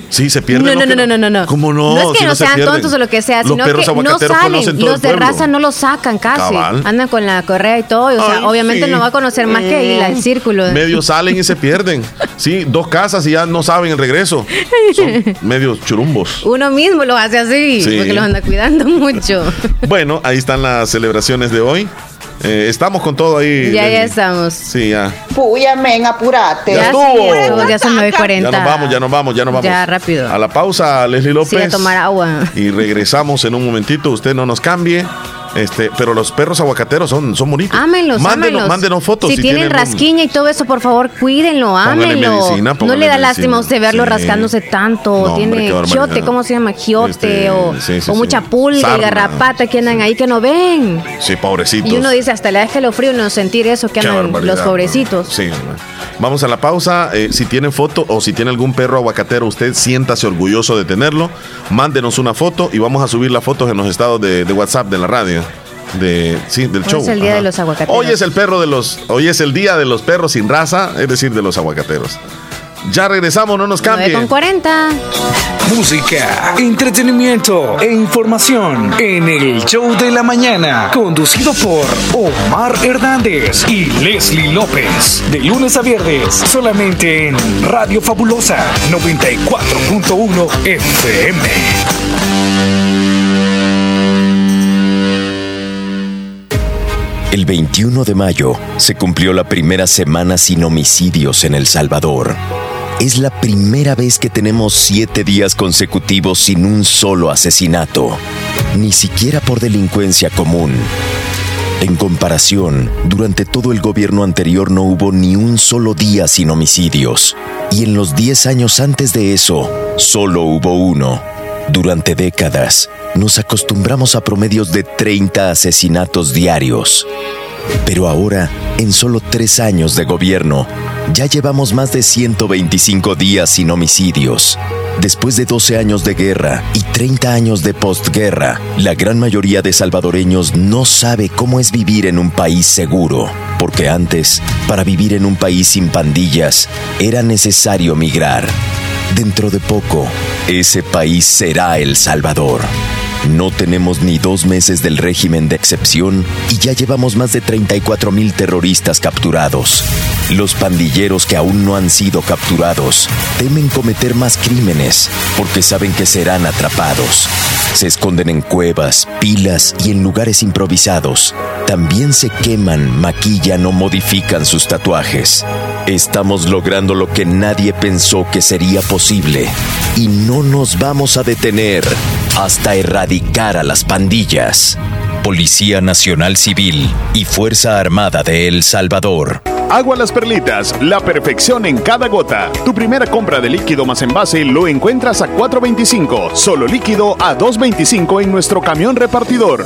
Sí, se pierden. [LAUGHS] No, no, no, no, no, no. ¿Cómo no? No es que no, se sean tontos o lo que sea, Los sino que no salen. Los el de raza no los sacan casi. Andan con la correa y todo. o sea, obviamente no va a conocer más que ir al círculo. Medio [LAUGHS] salen y se pierden. Sí, dos casas y ya no saben el regreso. Son [LAUGHS] medios churumbos. Uno mismo los hace así, Sí. porque los anda cuidando mucho. Bueno, ahí están las celebraciones de hoy. Eh, estamos con todo ahí. ya, ya estamos. Sí, ya. Puya, men, apurate. Ya estuvo, ya son 9.40. Ya nos vamos, ya nos vamos, ya nos vamos. Ya, rápido. A la pausa, Leslie López. Sí, a tomar agua. Y regresamos en un momentito. Usted no nos cambie. Este, pero los perros aguacateros son, son bonitos. Ámenlos, mándenos, ámenlos. mándenos fotos. Si, tienen un- rasquiña y todo eso, por favor, cuídenlo, ámenlo. medicina, no le da lástima a usted verlo Sí. rascándose tanto. No, tiene giote, ¿cómo se llama? Giote Este, o, sí, sí, o sí. mucha pulga y garrapata que andan ahí que no ven. Sí, pobrecitos. Y uno dice, hasta le da escalofrío no sentir eso que Qué andan los pobrecitos. Sí. Vamos a la pausa. Eh, si tienen foto o si tiene algún perro aguacatero, usted siéntase orgulloso de tenerlo. Mándenos una foto y vamos a subir las fotos en los estados de, de WhatsApp de la radio. De, sí, del Hoy show. es el día de los aguacateros. Hoy es el perro de los. Hoy es el día de los perros sin raza, es decir, de los aguacateros. Ya regresamos, no nos 9 cambie. con 40. Música, entretenimiento e información en el show de la mañana, conducido por Omar Hernández y Leslie López, de lunes a viernes, solamente en Radio Fabulosa 94.1 FM. El 21 de mayo se cumplió la primera semana sin homicidios en El Salvador. Es la primera vez que tenemos siete días consecutivos sin un solo asesinato, ni siquiera por delincuencia común. En comparación, durante todo el gobierno anterior no hubo ni un solo día sin homicidios, y en los 10 años antes de eso, solo hubo uno. Durante décadas, nos acostumbramos a promedios de 30 asesinatos diarios. Pero ahora, en solo tres años de gobierno, ya llevamos más de 125 días sin homicidios. Después de 12 años de guerra y 30 años de postguerra, la gran mayoría de salvadoreños no sabe cómo es vivir en un país seguro, porque antes, para vivir en un país sin pandillas, era necesario migrar. Dentro de poco, ese país será El Salvador. No tenemos ni dos meses del régimen de excepción y ya llevamos más de 34 mil terroristas capturados. Los pandilleros que aún no han sido capturados temen cometer más crímenes porque saben que serán atrapados. Se esconden en cuevas, pilas y en lugares improvisados. También se queman, maquillan o modifican sus tatuajes. Estamos logrando lo que nadie pensó que sería posible y no nos vamos a detener hasta erradicar a las pandillas. Policía Nacional Civil y Fuerza Armada de El Salvador. Agua Las Perlitas, la perfección en cada gota. Tu primera compra de líquido más envase lo encuentras a 4.25, solo líquido a 2.25 en nuestro camión repartidor.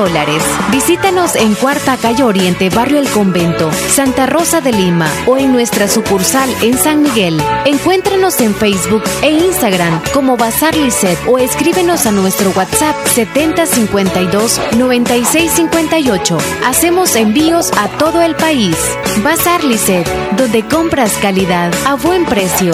Visítanos en Cuarta Calle Oriente, Barrio El Convento, Santa Rosa de Lima o en nuestra sucursal en San Miguel. Encuéntranos en Facebook e Instagram como Bazar Lisset o escríbenos a nuestro WhatsApp 7052 9658. Hacemos envíos a todo el país. Bazar Lisset, donde compras calidad a buen precio.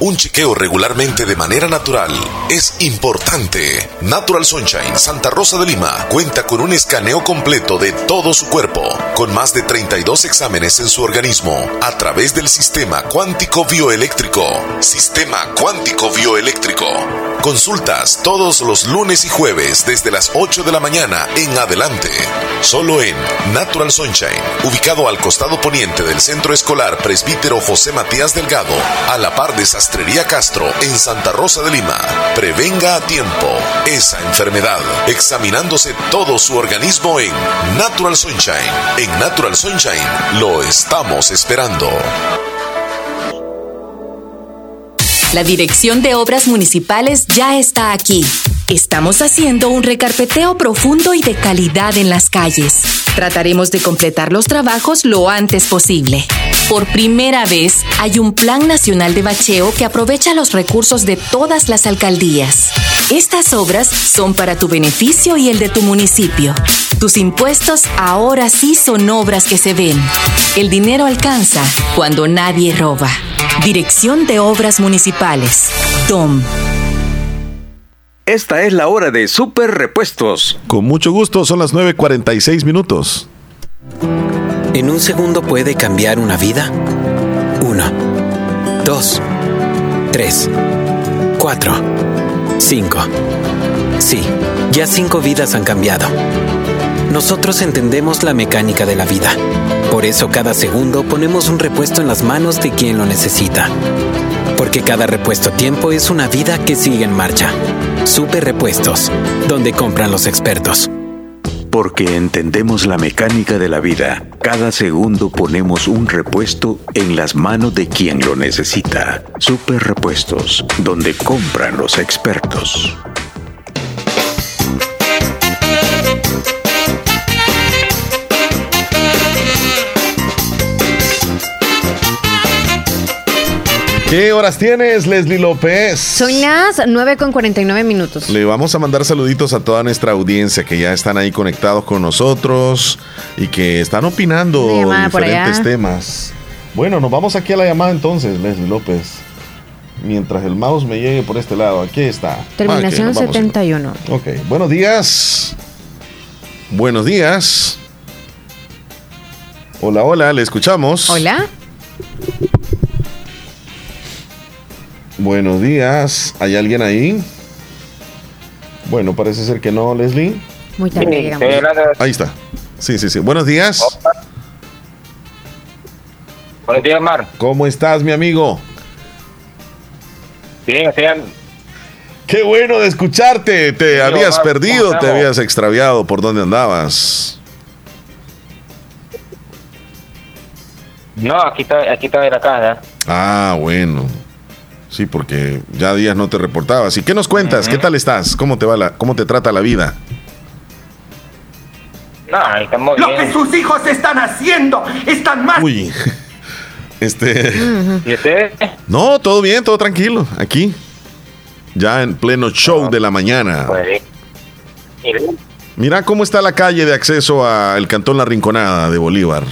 Un chequeo regularmente de manera natural es importante. Natural Sunshine Santa Rosa de Lima cuenta con un escaneo completo de todo su cuerpo, con más de 32 exámenes en su organismo, a través del sistema cuántico bioeléctrico. Sistema cuántico bioeléctrico Consultas todos los lunes y jueves desde las 8 de la mañana en adelante. Solo en Natural Sunshine, ubicado al costado poniente del Centro Escolar Presbítero José Matías Delgado, a la par de Sastrería Castro en Santa Rosa de Lima. Prevenga a tiempo esa enfermedad, examinándose todo su organismo en Natural Sunshine. En Natural Sunshine lo estamos esperando. La Dirección de Obras Municipales ya está aquí. Estamos haciendo un recarpeteo profundo y de calidad en las calles. Trataremos de completar los trabajos lo antes posible. Por primera vez, hay un Plan Nacional de Bacheo que aprovecha los recursos de todas las alcaldías. Estas obras son para tu beneficio y el de tu municipio. Tus impuestos ahora sí son obras que se ven. El dinero alcanza cuando nadie roba. Dirección de Obras Municipales. DOM. Esta es la hora de Super Repuestos. Con mucho gusto, son las 9.46 minutos. ¿En un segundo puede cambiar una vida? Uno, dos, tres, cuatro, cinco. Sí, ya cinco vidas han cambiado. Nosotros entendemos la mecánica de la vida. Por eso cada segundo ponemos un repuesto en las manos de quien lo necesita. Porque cada repuesto tiempo es una vida que sigue en marcha. Super Repuestos, donde compran los expertos. Porque entendemos la mecánica de la vida, cada segundo ponemos un repuesto en las manos de quien lo necesita. Super Repuestos, donde compran los expertos. ¿Qué horas tienes, Leslie López? Son las 9 con 49 minutos. Le vamos a mandar saluditos a toda nuestra audiencia que ya están ahí conectados con nosotros y que están opinando diferentes temas. Bueno, nos vamos aquí a la llamada entonces, Leslie López. Mientras el mouse me llegue por este lado, aquí está. Terminación 71. Ok, buenos días. Buenos días. Hola, hola, le escuchamos. Hola. Buenos días. ¿Hay alguien ahí? Bueno, parece ser que no, Leslie. Muy tarde Ahí está. Sí, sí, sí. Buenos días. Buenos días, Mar. ¿Cómo estás, mi amigo? Bien, sean. Qué bueno de escucharte. ¿Te habías perdido? ¿Te habías extraviado? ¿Por dónde andabas? No, aquí está, aquí está de la casa. Ah, bueno. Sí, porque ya días no te reportabas. ¿Y qué nos cuentas? ¿Qué tal estás? ¿Cómo te va la, cómo te trata la vida? No, estamos Lo que sus hijos están haciendo, están mal. Uy. [LAUGHS] Este. ¿Y usted? No, todo bien, todo tranquilo. Aquí. Ya en pleno show de la mañana. Pues, Mira cómo está la calle de acceso al Cantón La Rinconada de Bolívar.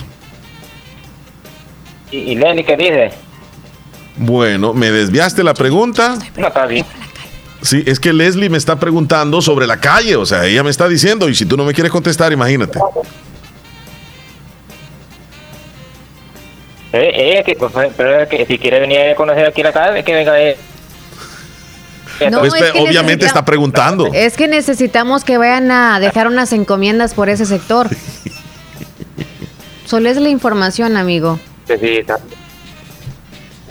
¿Y, y Lenny qué dice? Bueno, me desviaste la pregunta. No, está bien. Sí, es que Leslie me está preguntando sobre la calle, o sea, ella me está diciendo, y si tú no me quieres contestar, imagínate. Eh, eh, que, pues, pero que si quiere venir a conocer aquí la calle, que venga. Eh. No, Pues, es que obviamente está preguntando. Es que necesitamos que vayan a dejar unas encomiendas por ese sector. [LAUGHS] Solo es la información, amigo. Sí, sí, está.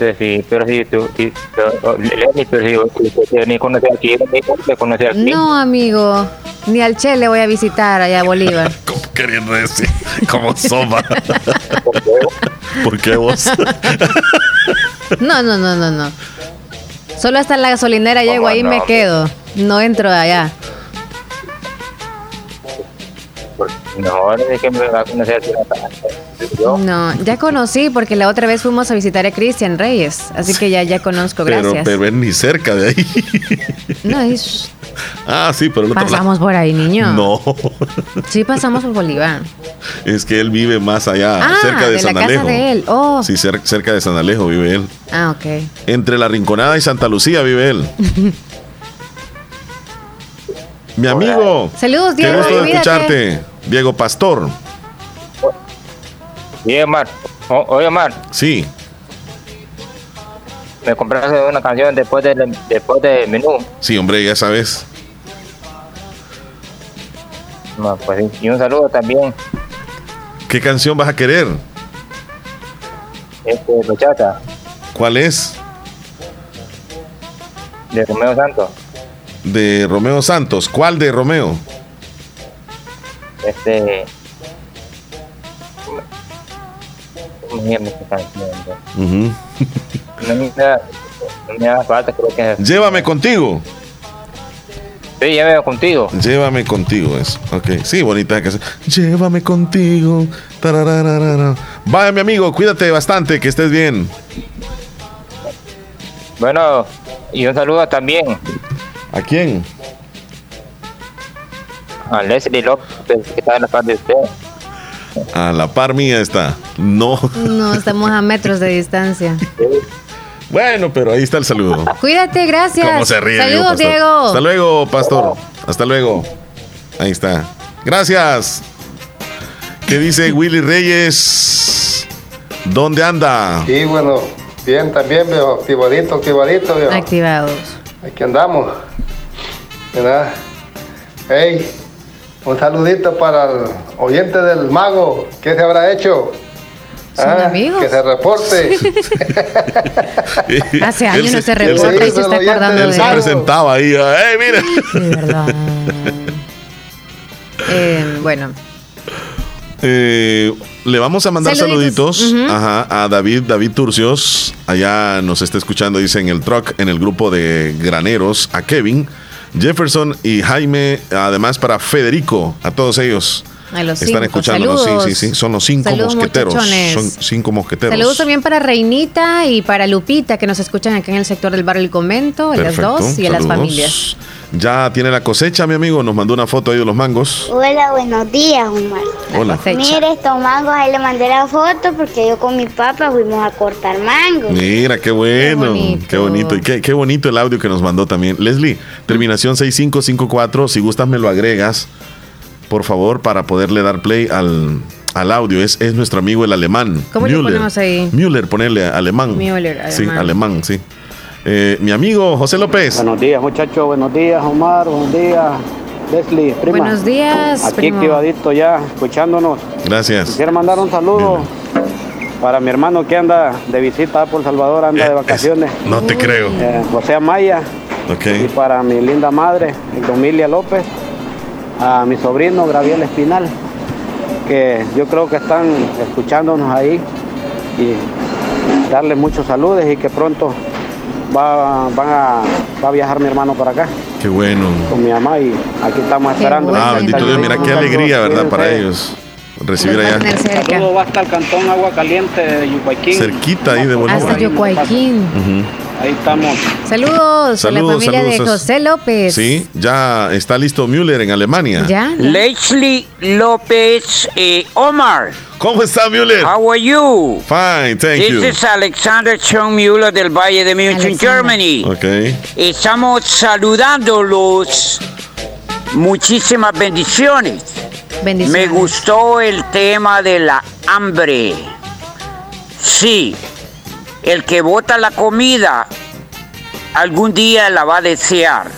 Sí, sí, pero si tú, pero, Lenny, pero si usted quiere venir a conocer aquí, venir a conocer aquí. No, amigo. Ni al Che le voy a visitar allá a Bolívar. [LAUGHS] ¿Cómo queriendo decir? Como soba. [LAUGHS] ¿Por qué vos? No, no, no, no, no. Solo hasta la gasolinera llego ahí y me no? quedo. No entro allá. No, no es que me venga a conocer. Yo, No, ya conocí porque la otra vez fuimos a visitar a Cristian Reyes. Así que ya, ya conozco, Pero, gracias. pero es ni cerca de ahí. No, es- Ah, sí, pero el otro pasamos por ahí, niño. No, Sí, pasamos por Bolívar. es que él vive más allá, Ah, cerca de, de San la casa Alejo. de él. Oh. Sí, cer- cerca de San Alejo vive él. Ah, ok. Entre La Rinconada y Santa Lucía vive él. [LAUGHS] Mi amigo. Saludos, Qué Diego. gusto de escucharte. Diego Pastor. Bien, Mar. O- oye, Mar, Sí. me compraste una canción después del después del menú. Sí, hombre, ya sabes. No, pues, y un saludo también, ¿Qué canción vas a querer? este, Bachata, ¿Cuál es? de Romeo Santos. De Romeo Santos. ¿Cuál de Romeo? Este. Ujú. [LAUGHS] No me da, no me da falta, creo que es. Llévame contigo. Sí, veo contigo. Llévame contigo, eso. Ok, sí, bonita canción. Llévame contigo. Vaya, mi amigo, cuídate bastante, que estés bien. Bueno, y un saludo también ¿A quién? A Leslie López, que está en la parte de usted. A la par mía está. No. No, estamos a [LAUGHS] metros de distancia. Bueno, pero ahí está el saludo. Cuídate, gracias. ¿Cómo se ríe? Saludos? Diego. Hasta luego, pastor. Hasta luego. Ahí está. Gracias. ¿Qué dice Willy Reyes? ¿Dónde anda? Sí, bueno, bien también, veo, activadito, activadito, veo. Activados. Aquí andamos. ¿Verdad? Hey, un saludito para el oyente del mago. ¿Qué se habrá hecho? Son Ah, amigos. Que se reporte. [LAUGHS] Hace años Él no se él reporta y se está acordando Él de se él. presentaba ahí. ¡Ey, mira! De verdad. [LAUGHS] Eh, bueno, Eh, le vamos a mandar Saluditos. saluditos Ujú. ajá, a David, David Turcios. Allá nos está escuchando, dice en el truck, en el grupo de graneros, a Kevin, Jefferson y Jaime, además para Federico, a todos ellos. A los Están cinco. escuchándonos, sí, Saludos. sí, sí. Son los cinco Saludos, mosqueteros. muchachones. Son cinco mosqueteros. Saludos también para Reinita y para Lupita que nos escuchan acá en el sector del barrio El Convento, a las Perfecto, dos y a las familias. Ya tiene la cosecha, mi amigo. Nos mandó una foto ahí de los mangos. Hola, buenos días, Omar. Hola. Mire, estos mangos, ahí le mandé la foto porque yo con mi papá fuimos a cortar mangos. Mira, qué bueno, qué bonito. Y qué, qué bonito el audio que nos mandó también. Leslie, terminación 6554, si gustas me lo agregas, por favor, para poderle dar play al, al audio. Es, es nuestro amigo el alemán. ¿Cómo le Müller. ponemos ahí? Müller, ponerle alemán. Müller, Sí, alemán. alemán, sí. Eh, mi amigo José López. Buenos días, muchachos. Buenos días, Omar. Buenos días, Leslie. Prima. Buenos días, Aquí primo. activadito ya, escuchándonos. Gracias. Quisiera mandar un saludo para mi hermano que anda de visita por Salvador, anda de vacaciones. Eh, No te creo. Eh, José Amaya. Ok. Y para mi linda madre, Domilia López. A mi sobrino, Gabriel Espinal. Que yo creo que están escuchándonos ahí. Y darle muchos saludos y que pronto va, van a, va a viajar mi hermano para acá Qué bueno. con mi mamá y aquí estamos esperando. Ah, bendito Dios, mira qué alegría, ¿verdad? Para ellos recibir allá. Saludos va hasta el cantón Agua Caliente de Yucuayquín. Cerquita ahí de Bolívar. Hasta Yocuayquín. Ujú. Ahí estamos. Saludos, a la Saludos, familia de. José López. Sí, ya está listo Müller en Alemania. Ya. Leslie López eh, Omar. ¿Cómo está Müller? How are you? Fine, thank This you. is Alexander Schoen Müller del Valle de München, Germany. Ok. Estamos saludándolos. Muchísimas bendiciones. Me gustó el tema de la hambre. Sí, el que bota la comida algún día la va a desear.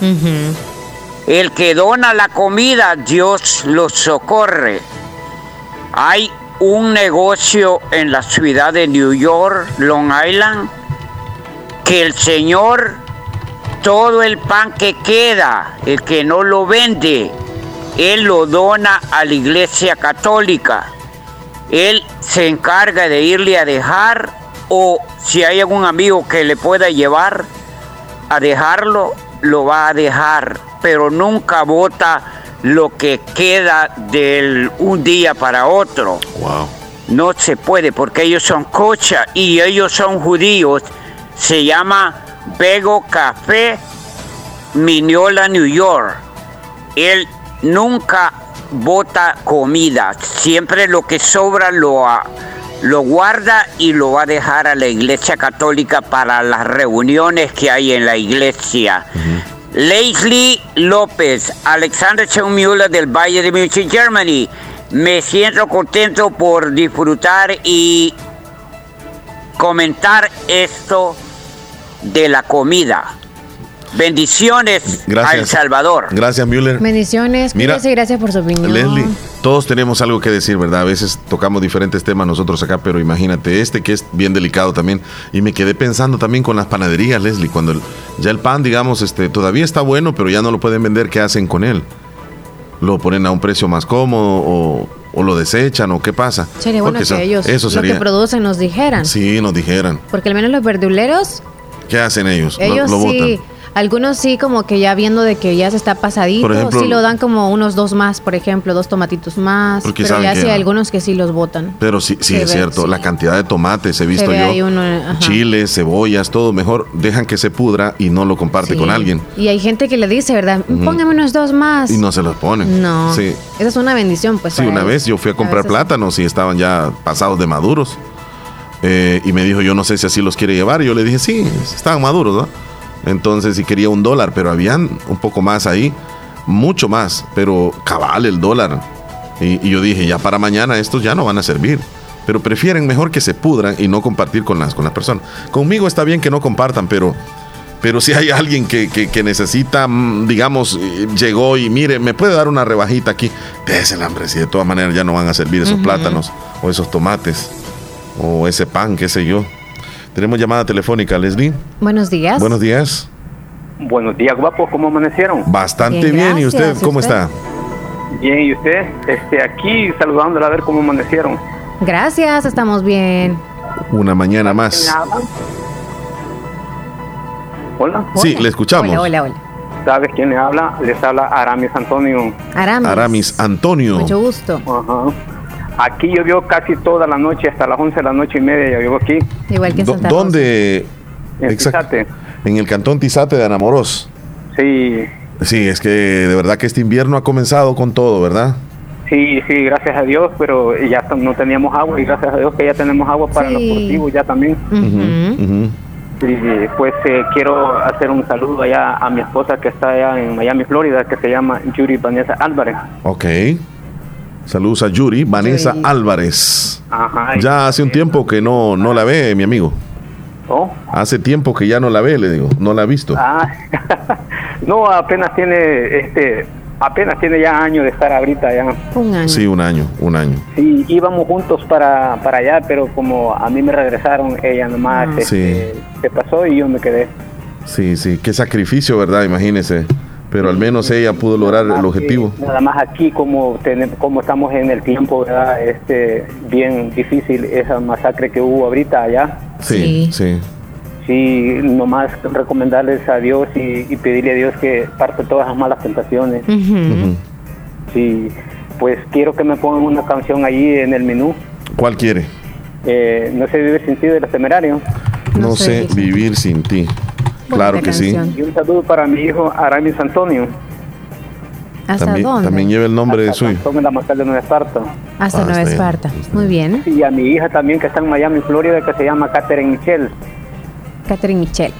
El que dona la comida, Dios lo socorre. Hay un negocio en la ciudad de New York, Long Island, que el Señor, todo el pan que queda, el que no lo vende, Él lo dona a la iglesia católica. Él se encarga de irle a dejar o si hay algún amigo que le pueda llevar a dejarlo, lo va a dejar, pero nunca vota lo que queda de un día para otro. No se puede porque ellos son cocha y ellos son judíos. Se llama Bego Café Mineola, New York. Él nunca bota comida. Siempre lo que sobra lo, lo guarda y lo va a dejar a la iglesia católica para las reuniones que hay en la iglesia. Leslie López, Alexander Müller del Valle de München, Germany. Me siento contento por disfrutar y comentar esto de la comida. Bendiciones Gracias. al Salvador. Gracias, Müller. Bendiciones, Mira, y gracias por su opinión. Leslie, todos tenemos algo que decir, ¿verdad? A veces tocamos diferentes temas nosotros acá, pero imagínate este que es bien delicado también. Y me quedé pensando también con las panaderías, Leslie, cuando el- ya el pan, digamos, este, todavía está bueno, pero ya no lo pueden vender, ¿qué hacen con él? ¿Lo ponen a un precio más cómodo o, o lo desechan o qué pasa? Sería bueno Porque que eso, ellos, eso los que producen, nos dijeran. Sí, nos dijeran. Porque al menos los verduleros, ¿Qué hacen ellos? Lo- ellos lo, sí, botan. Algunos sí como que ya viendo de que ya se está pasadito, ejemplo, sí lo dan como unos dos más, por ejemplo, dos tomatitos más. Porque Pero ya sí hay algunos que sí los botan. Pero sí, sí Se es ve, cierto, sí. la cantidad de tomates he visto yo, uno, chiles, cebollas, todo mejor, dejan que se pudra y no lo comparte Sí. con alguien Y hay gente que le dice, ¿verdad? Ujú. Póngame unos dos más. y no se los ponen. No. Sí, Esa es una bendición, pues. sí una ellos. vez yo fui a comprar veces- plátanos y estaban ya pasados de maduros. Eh, y me dijo, yo no sé si así los quiere llevar. Y yo le dije, sí, estaban maduros, ¿no? Entonces, si quería un dólar, pero habían un poco más ahí, mucho más, pero cabal el dólar. Y, y yo dije, ya para mañana estos ya no van a servir. Pero prefieren mejor que se pudran y no compartir con las, con las personas. Conmigo está bien que no compartan, pero, pero si hay alguien que, que- que necesita, mm, digamos, eh, llegó y mire, me puede dar una rebajita aquí, el hambre, si de todas maneras ya no van a servir esos plátanos o esos tomates o ese pan, qué sé yo. Tenemos llamada telefónica, Leslie. Buenos días. Buenos días. Buenos días, guapos, ¿cómo amanecieron? Bastante Bien, bien. ¿Y usted gracias. ¿Y cómo usted? está? Bien, ¿y usted? Este, aquí saludándola a ver cómo amanecieron. Gracias, estamos bien. Una mañana más. Hola. Sí, le escuchamos. Hola, hola, hola. ¿Sabes quién le habla? Les habla Aramis Antonio. Aramis. Aramis Antonio. Mucho gusto. Ajá. Aquí llovió casi toda la noche, hasta las 11 de la noche y media llovió aquí. Igual que en Santa Rosa. ¿Dónde? En Exacto. Tizate. En el cantón Tizate de Anamoros. Sí, Sí, es que de verdad que este invierno ha comenzado con todo, ¿verdad? sí, sí, gracias a Dios, pero ya no teníamos agua y gracias a Dios que ya tenemos agua para los cultivos ya también. Sí, pues eh, quiero hacer un saludo allá a mi esposa que está allá en Miami, Florida, que se llama Yuri Vanessa Álvarez. Ok. Saludos a Yuri, Vanessa Álvarez. Ajá. Ya hace un tiempo que no, no la ve, mi amigo. ¿Oh? Hace tiempo que ya no la ve, le digo. No la ha visto. Ah, [LAUGHS] no, apenas tiene, este, apenas tiene ya años de estar ahorita ya. Un año. Sí, un año, un año. Sí, íbamos juntos para, para allá, pero como a mí me regresaron, ella nomás Ah. este, se pasó y yo me quedé. Sí, sí. Qué sacrificio, ¿verdad? Imagínese. Pero al menos ella pudo lograr el objetivo. Nada más aquí como tenemos, como estamos en el tiempo, ¿verdad? Este, bien difícil esa masacre que hubo ahorita allá. Sí, sí. Sí, nomás recomendarles a Dios y, y pedirle a Dios que parte todas las malas tentaciones. Ujú. Sí, pues quiero que me pongan una canción allí en el menú. ¿Cuál quiere? Eh, no sé vivir sin ti de los temerarios. No, sé vivir sin ti. Claro que sí. Y un saludo para mi hijo Aramis Antonio. ¿Hasta También, dónde? también lleva el nombre de suyo. Son en la Marcal de Nueva Esparta. Hasta Ah, Nueva está bien. Esparta. Muy bien. Y a mi hija también que está en Miami, Florida, que se llama Catherine Michelle. Catherine Michelle.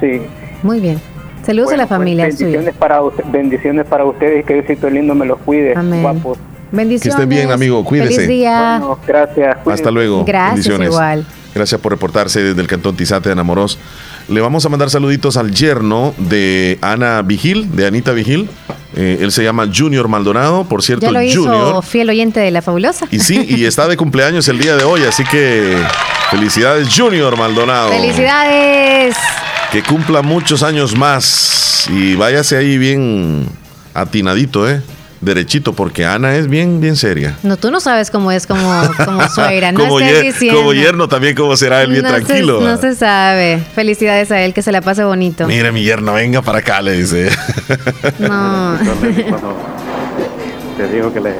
Sí. Muy bien. Saludos a la Bueno, pues, familia suya. bendiciones para usted- bendiciones para ustedes y que Diosito lindo me los cuide, Amén. guapos. Bendiciones. Que esté bien, amigo. Cuídese. Feliz día. Bueno, gracias. Hasta luego. Gracias, Bendiciones. igual. Gracias por reportarse desde el Cantón Tizate de Anamoros. Le vamos a mandar saluditos al yerno de Ana Vigil, de Anita Vigil. Eh, él se llama Junior Maldonado, por cierto, Ya lo hizo Junior. fiel oyente de la fabulosa. Y sí, y está de cumpleaños el día de hoy, así que felicidades Junior Maldonado. ¡Felicidades! Que cumpla muchos años más y váyase ahí bien atinadito, ¿eh? Derechito, porque Ana es bien, bien seria. No, tú no sabes cómo es como, como suegra. No [LAUGHS] como, yer- diciendo. como yerno también, como será él bien no se- tranquilo. no ¿va? se sabe. Felicidades a él, que se la pase bonito. Mire, mi yerno, venga para acá, le dice. No. Cuando te dijo que le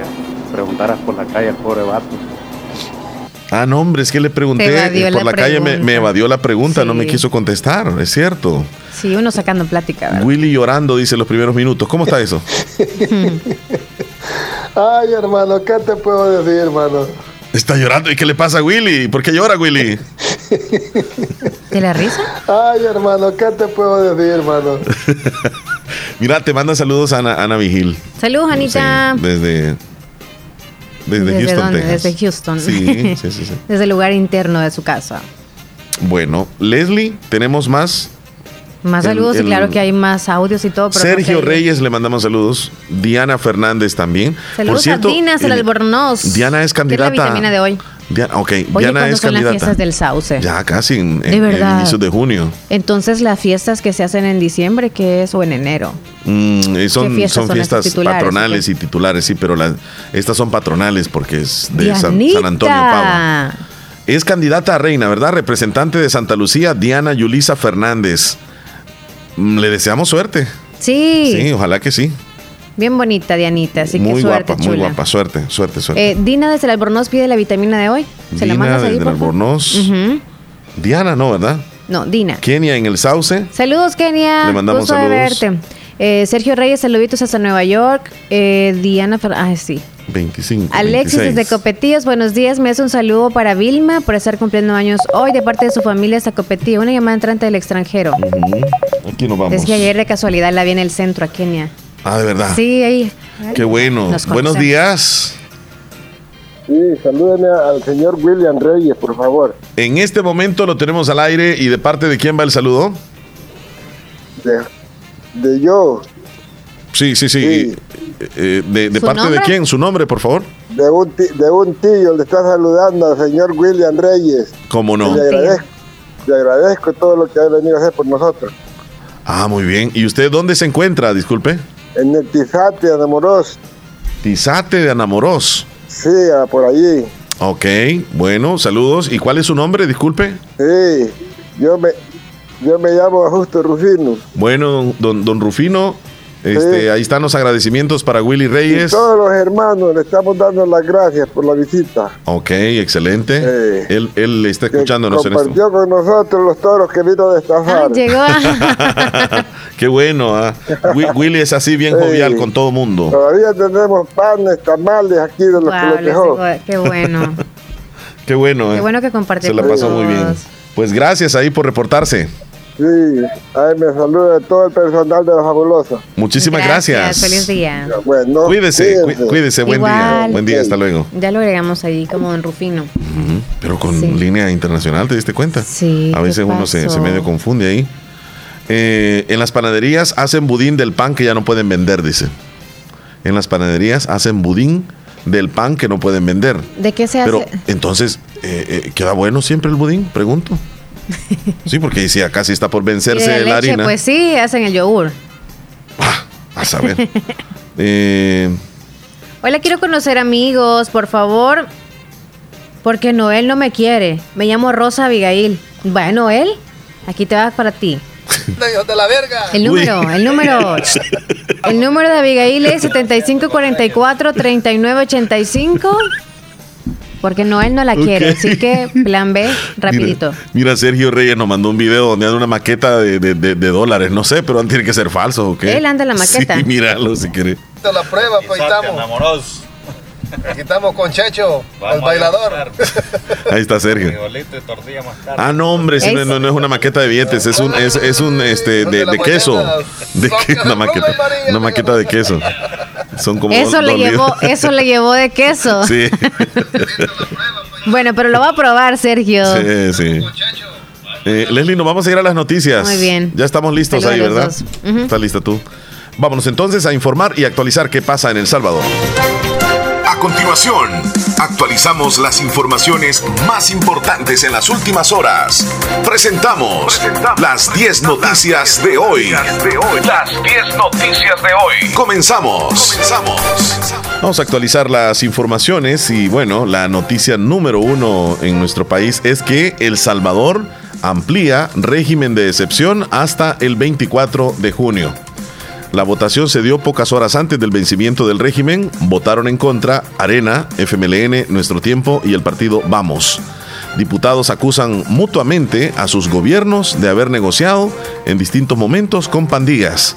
preguntaras por la calle al pobre vato. Ah, no, hombre, es que le pregunté eh, por la la calle, me, evadió la pregunta, no me quiso contestar, es cierto. Sí, uno sacando plática, ¿verdad? Willy llorando, dice los primeros minutos. ¿Cómo está eso? [LAUGHS] Ay, hermano, ¿qué te puedo decir, hermano? Está llorando. ¿Y qué le pasa a Willy? ¿Por qué llora Willy? [LAUGHS] ¿De la risa? Ay, hermano, ¿qué te puedo decir, hermano? [LAUGHS] Mira, te manda saludos a Ana, Ana Vigil. Saludos, Anita. Desde, desde, ¿Desde Houston, dónde? Texas. Desde Houston. Sí, [LAUGHS] sí, sí, sí. Desde el lugar interno de su casa. Bueno, Leslie, tenemos más. Más El- saludos y claro que hay más audios y todo. pero no Sergio sé. Reyes le mandamos saludos. Diana Fernández también. Saludos Por cierto, a Dina, el eh, Albornoz. Diana es ¿Qué es la candidata. vitamina de hoy? Diana, ok, Oye, Diana ¿cuándo es son las candidata. fiestas del sauce? Ya casi en, De en- en verdad. inicios de junio. Entonces, las fiestas que se hacen en diciembre, ¿qué es? O en enero. Mm, eh, son ¿Qué fiestas son son fiestas patronales y titulares, sí, pero las, estas son patronales porque es de. San Antonio Pavo. Es candidata a reina, ¿verdad? Representante de Santa Lucía, Diana Yulisa Fernández. Mm, Le deseamos suerte. Sí, Sí, ojalá que sí. Bien bonita, Dianita. Así que muy suerte, guapa, muy guapa. Suerte, suerte, suerte. Eh, Dina desde el Albornoz pide la vitamina de hoy. ¿Se la Dina mandas ahí, desde favor? Albornoz. Diana, no, ¿verdad? No, Dina. Kenia en el Sauce. Saludos, Kenia. Le mandamos Gusto de saludos. verte. Eh, Sergio Reyes, saluditos hasta Nueva York. Eh, Diana Ah, sí. 25. Alexis 26. desde Copetillos, buenos días. Me hace un saludo para Vilma por estar cumpliendo años hoy de parte de su familia hasta Copetillo. Una llamada entrante del extranjero. Aquí nos vamos. Es que ayer de casualidad la vi en el centro, a Kenia. Ah, de verdad. Sí, ahí. Qué bueno. Nos Buenos días. Sí, salúdenme al señor William Reyes, por favor. En este momento lo tenemos al aire y de parte de quién va el saludo. De, de yo, Sí, sí, sí. Eh, de de ¿Su parte de quién? Su nombre, por favor. de un, de un tío, le está saludando al señor William Reyes. ¿Cómo no? Le agradezco, le agradezco todo lo que ha venido a hacer por nosotros. Ah, muy bien. ¿Y usted dónde se encuentra? Disculpe. En el Tizate, Anamoros. Tizate de Anamoros. Sí, ah, por allí. Ok, bueno, saludos. ¿Y cuál es su nombre? Disculpe. Sí, yo me, yo me llamo Justo Rufino. Bueno, don, don Rufino, este, Sí. ahí están los agradecimientos para Willy Y Reyes. todos los hermanos le estamos dando las gracias por la visita. Ok, excelente. Él, él está escuchándonos en esto. Compartió con nosotros los toros que vino a destazar. llegó [LAUGHS] Qué bueno, ¿ah? Wi- Willy es así bien Sí. jovial con todo mundo. Todavía tenemos panes, tamales aquí de los Wow, que les dejó. [LAUGHS] qué bueno. Qué bueno, ¿eh? Qué bueno que compartió Se la pasó muy bien. Pues gracias ahí por reportarse. Sí, ahí me saluda todo el personal de la fabulosa. Muchísimas gracias. Feliz día. Bueno, Cuídese, cuídense. cu- cuídese, buen día. Buen día, hasta luego. Ya lo agregamos ahí como Don Rufino. Pero con línea internacional, ¿te diste cuenta? Sí. A veces ¿qué uno se, se medio confunde ahí. Eh, en las panaderías hacen budín del pan que ya no pueden vender, dice. En las panaderías hacen budín del pan que no pueden vender. ¿De qué se Pero hace? entonces, eh, eh, ¿queda bueno siempre el budín? Pregunto. [LAUGHS] Sí, porque si acá sí está por vencerse de la leche, harina. pues sí, hacen el yogur. A saber. [LAUGHS] Eh, Hola, quiero conocer amigos, por favor. Porque Noel no me quiere. Me llamo Rosa Abigail. Bueno, Noel, aquí te va para ti. [LAUGHS] ¡Hijos de la verga! El número, el número. El número de Abigail es 7544-3985. Porque Noel no la quiere. Así que, plan B, [LAUGHS] rapidito. Mira, mira, Sergio Reyes nos mandó un video donde anda una maqueta de, de- de- de dólares. No sé, pero tiene que ser falso o qué. Él anda en la [LAUGHS] maqueta. Sí, míralo si quiere. Esta es la prueba, pues estamos. [LAUGHS] Aquí estamos con Checho, el bailador. [LAUGHS] Ahí está Sergio. Ah, no, hombre, sí, no, no- no es una maqueta de billetes, es un, es, es un este de, de queso. [LAUGHS] De que- una maqueta, una maqueta de queso. Son como Eso le llevó, eso le llevó de queso. Sí, Bueno, pero lo va a probar, Sergio. sí, sí. Eh, Leslie, nos vamos a ir a las noticias. Muy bien. Ya estamos listos Saludos ahí, ¿verdad? dos. Ujú. ¿Estás lista tú? Vámonos entonces a informar y actualizar qué pasa en El Salvador. A continuación, actualizamos las informaciones más importantes en las últimas horas. Presentamos las 10 noticias de hoy. Las 10 noticias de hoy. Comenzamos. Comenzamos. Vamos a actualizar las informaciones y bueno, la noticia número uno en nuestro país es que El Salvador amplía régimen de excepción hasta el 24 de junio. La votación se dio pocas horas antes del vencimiento del régimen. Votaron en contra Arena, FMLN, Nuestro Tiempo y el partido Vamos. Diputados acusan mutuamente a sus gobiernos de haber negociado en distintos momentos con pandillas.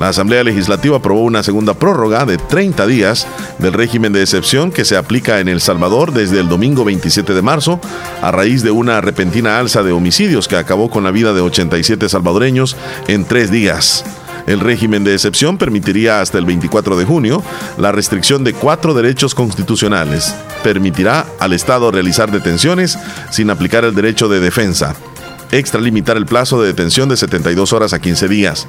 La Asamblea Legislativa aprobó una segunda prórroga de 30 días del régimen de excepción que se aplica en El Salvador desde el domingo 27 de marzo a raíz de una repentina alza de homicidios que acabó con la vida de 87 salvadoreños en tres días. El régimen de excepción permitiría hasta el 24 de junio la restricción de cuatro derechos constitucionales. Permitirá al Estado realizar detenciones sin aplicar el derecho de defensa. Extralimitar el plazo de detención de 72 horas a 15 días,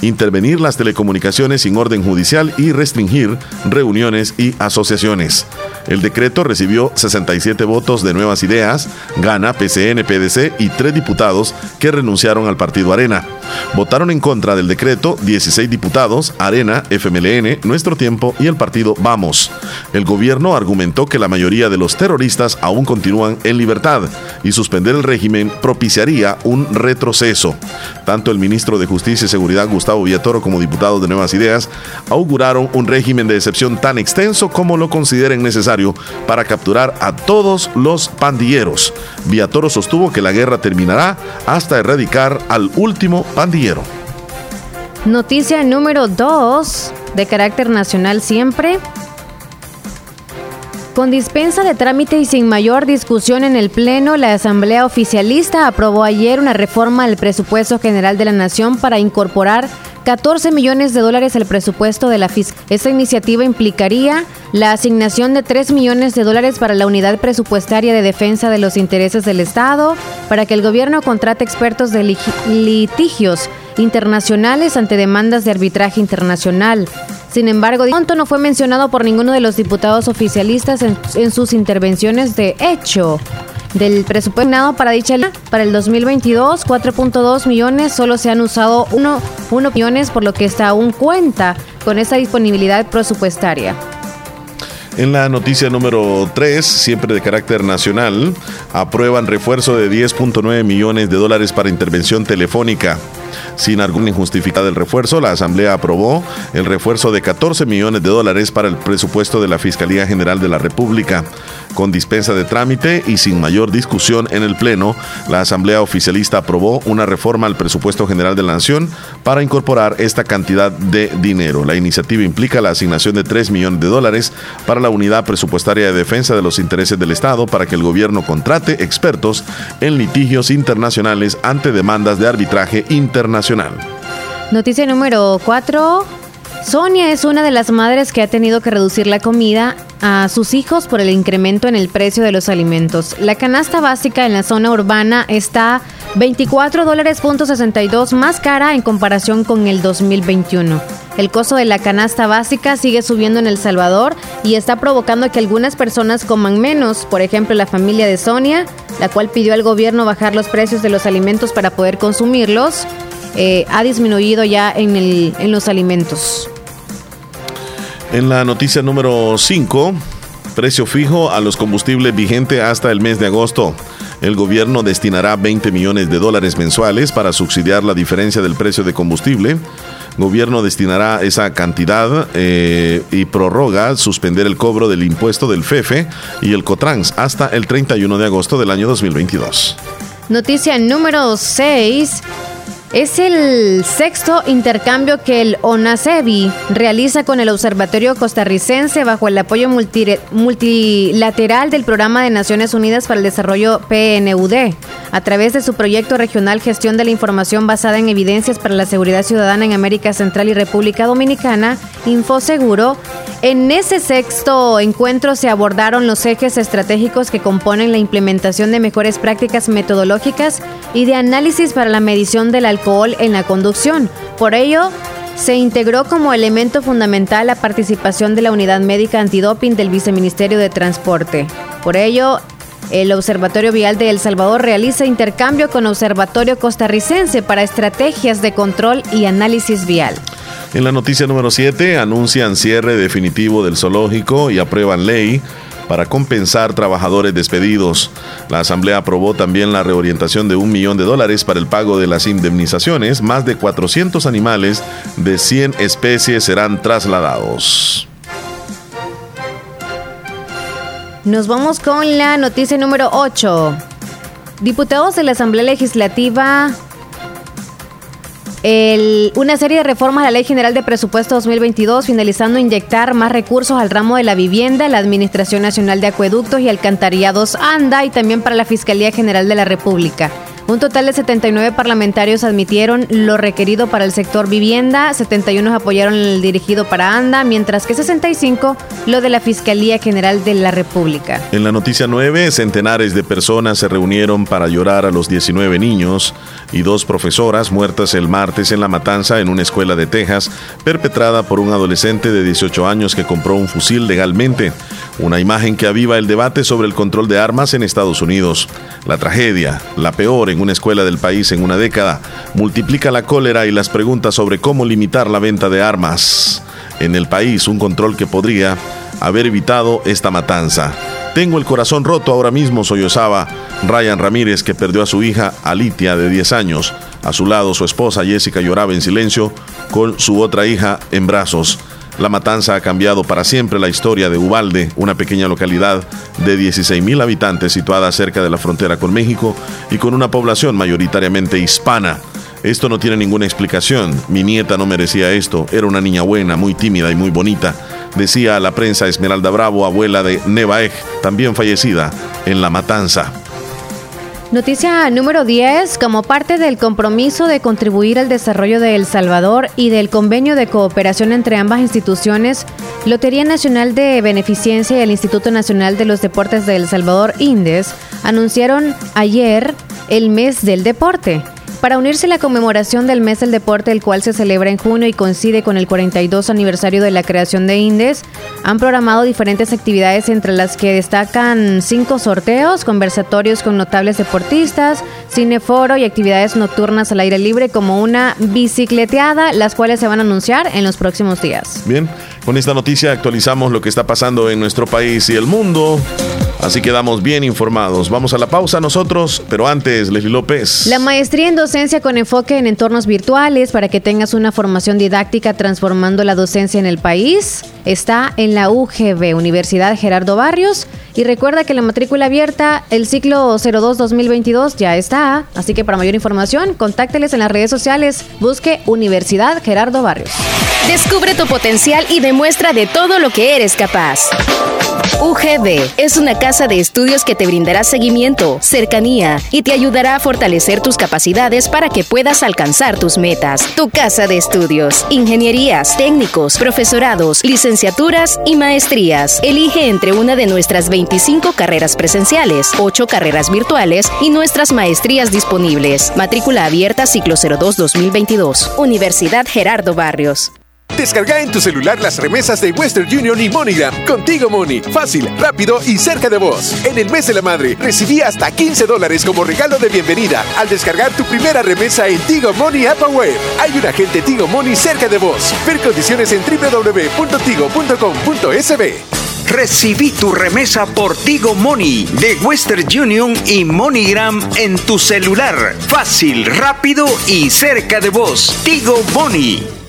intervenir las telecomunicaciones sin orden judicial y restringir reuniones y asociaciones. El decreto recibió 67 votos de Nuevas Ideas, Gana, PCN, PDC y tres diputados que renunciaron al partido Arena. Votaron en contra del decreto 16 diputados, Arena, FMLN, Nuestro Tiempo y el partido Vamos. El gobierno argumentó que la mayoría de los terroristas aún continúan en libertad y suspender el régimen propiciaría un retroceso. Tanto el ministro de Justicia y Seguridad Gustavo Villatoro como diputados de Nuevas Ideas auguraron un régimen de excepción tan extenso como lo consideren necesario para capturar a todos los pandilleros. Villatoro sostuvo que la guerra terminará hasta erradicar al último pandillero. Noticia número 2 de carácter nacional siempre. Con dispensa de trámite y sin mayor discusión en el Pleno, la Asamblea Oficialista aprobó ayer una reforma al presupuesto general de la Nación para incorporar 14 millones de dólares al presupuesto de la FISC. Esta iniciativa implicaría la asignación de 3 millones de dólares para la unidad presupuestaria de defensa de los intereses del Estado, para que el gobierno contrate expertos de litigios internacionales ante demandas de arbitraje internacional. Sin embargo, pronto no fue mencionado por ninguno de los diputados oficialistas en, sus intervenciones de hecho. Del presupuesto para dicha para el 2022, 4.2 millones, solo se han usado 1, 1 millones, por lo que está aún cuenta con esa disponibilidad presupuestaria. En la noticia número 3, siempre de carácter nacional, aprueban refuerzo de 10.9 millones de dólares para intervención telefónica. Sin alguna injustificada del refuerzo, la Asamblea aprobó el refuerzo de 14 millones de dólares para el presupuesto de la Fiscalía General de la República. Con dispensa de trámite y sin mayor discusión en el Pleno, la Asamblea Oficialista aprobó una reforma al presupuesto general de la Nación para incorporar esta cantidad de dinero. La iniciativa implica la asignación de 3 millones de dólares para la Unidad Presupuestaria de Defensa de los Intereses del Estado para que el gobierno contrate expertos en litigios internacionales ante demandas de arbitraje internacional. Noticia número 4. Sonia es una de las madres que ha tenido que reducir la comida a sus hijos por el incremento en el precio de los alimentos. La canasta básica en la zona urbana está 24 dólares punto 62 más cara en comparación con el 2021. El costo de la canasta básica sigue subiendo en El Salvador y está provocando que algunas personas coman menos. Por ejemplo, la familia de Sonia, la cual pidió al gobierno bajar los precios de los alimentos para poder consumirlos, eh, ha disminuido ya en, el, en los alimentos. En la noticia número 5, precio fijo a los combustibles vigente hasta el mes de agosto. El gobierno destinará 20 millones de dólares mensuales para subsidiar la diferencia del precio de combustible. Gobierno destinará esa cantidad eh, y prorroga suspender el cobro del impuesto del FEFE y el COTRANS hasta el 31 de agosto del año 2022. Noticia número 6. Es el sexto intercambio que el ONACEBI realiza con el Observatorio Costarricense bajo el apoyo multilateral del Programa de Naciones Unidas para el Desarrollo PNUD, a través de su proyecto regional Gestión de la Información basada en evidencias para la seguridad ciudadana en América Central y República Dominicana, InfoSeguro. En ese sexto encuentro se abordaron los ejes estratégicos que componen la implementación de mejores prácticas metodológicas y de análisis para la medición del en la conducción. Por ello, se integró como elemento fundamental la participación de la Unidad Médica Antidoping del Viceministerio de Transporte. Por ello, el Observatorio Vial de El Salvador realiza intercambio con Observatorio Costarricense para estrategias de control y análisis vial. En la noticia número 7, anuncian cierre definitivo del zoológico y aprueban ley para compensar trabajadores despedidos. La Asamblea aprobó también la reorientación de un millón de dólares para el pago de las indemnizaciones. Más de 400 animales de 100 especies serán trasladados. Nos vamos con la noticia número 8. Diputados de la Asamblea Legislativa una serie de reformas a la Ley General de Presupuesto 2022, finalizando inyectar más recursos al ramo de la vivienda, la Administración Nacional de Acueductos y Alcantarillados ANDA y también para la Fiscalía General de la República. Un total de 79 parlamentarios admitieron lo requerido para el sector vivienda, 71 apoyaron el dirigido para ANDA, mientras que 65 lo de la Fiscalía General de la República. En la noticia 9, centenares de personas se reunieron para llorar a los 19 niños y dos profesoras muertas el martes en la matanza en una escuela de Texas, perpetrada por un adolescente de 18 años que compró un fusil legalmente. Una imagen que aviva el debate sobre el control de armas en Estados Unidos. La tragedia, la peor en una escuela del país en una década, multiplica la cólera y las preguntas sobre cómo limitar la venta de armas en el país, un control que podría haber evitado esta matanza. Tengo el corazón roto ahora mismo, sollozaba Ryan Ramírez, que perdió a su hija Alitia de 10 años. A su lado, su esposa Jessica lloraba en silencio con su otra hija en brazos. La matanza ha cambiado para siempre la historia de Ubalde, una pequeña localidad de 16.000 habitantes situada cerca de la frontera con México y con una población mayoritariamente hispana. Esto no tiene ninguna explicación. Mi nieta no merecía esto. Era una niña buena, muy tímida y muy bonita. Decía a la prensa Esmeralda Bravo, abuela de Nevaeg, también fallecida en la matanza. Noticia número 10. Como parte del compromiso de contribuir al desarrollo de El Salvador y del convenio de cooperación entre ambas instituciones, Lotería Nacional de Beneficencia y el Instituto Nacional de los Deportes de El Salvador, INDES, anunciaron ayer el mes del deporte. Para unirse a la conmemoración del mes del deporte, el cual se celebra en junio y coincide con el 42 aniversario de la creación de INDES, han programado diferentes actividades entre las que destacan cinco sorteos, conversatorios con notables deportistas, cineforo y actividades nocturnas al aire libre como una bicicleteada, las cuales se van a anunciar en los próximos días. Bien, con esta noticia actualizamos lo que está pasando en nuestro país y el mundo. Así quedamos bien informados. Vamos a la pausa nosotros, pero antes, Leslie López. La maestría en docencia con enfoque en entornos virtuales para que tengas una formación didáctica transformando la docencia en el país está en la UGB, Universidad Gerardo Barrios. Y recuerda que la matrícula abierta, el ciclo 02-2022 ya está. Así que para mayor información, contácteles en las redes sociales. Busque Universidad Gerardo Barrios. Descubre tu potencial y demuestra de todo lo que eres capaz. UGB es una casa de estudios que te brindará seguimiento, cercanía y te ayudará a fortalecer tus capacidades para que puedas alcanzar tus metas. Tu casa de estudios, ingenierías, técnicos, profesorados, licenciaturas y maestrías. Elige entre una de nuestras 25 carreras presenciales, 8 carreras virtuales y nuestras maestrías disponibles. Matrícula abierta ciclo 02-2022. Universidad Gerardo Barrios. Descarga en tu celular las remesas de Western Union y MoneyGram. Contigo Money. Fácil, rápido y cerca de vos. En el mes de la madre, recibí hasta 15 dólares como regalo de bienvenida al descargar tu primera remesa en Tigo Money App Web. Hay un agente Tigo Money cerca de vos. Ver condiciones en www.tigo.com.sb. Recibí tu remesa por Tigo Money de Western Union y MoneyGram en tu celular. Fácil, rápido y cerca de vos. Tigo Money.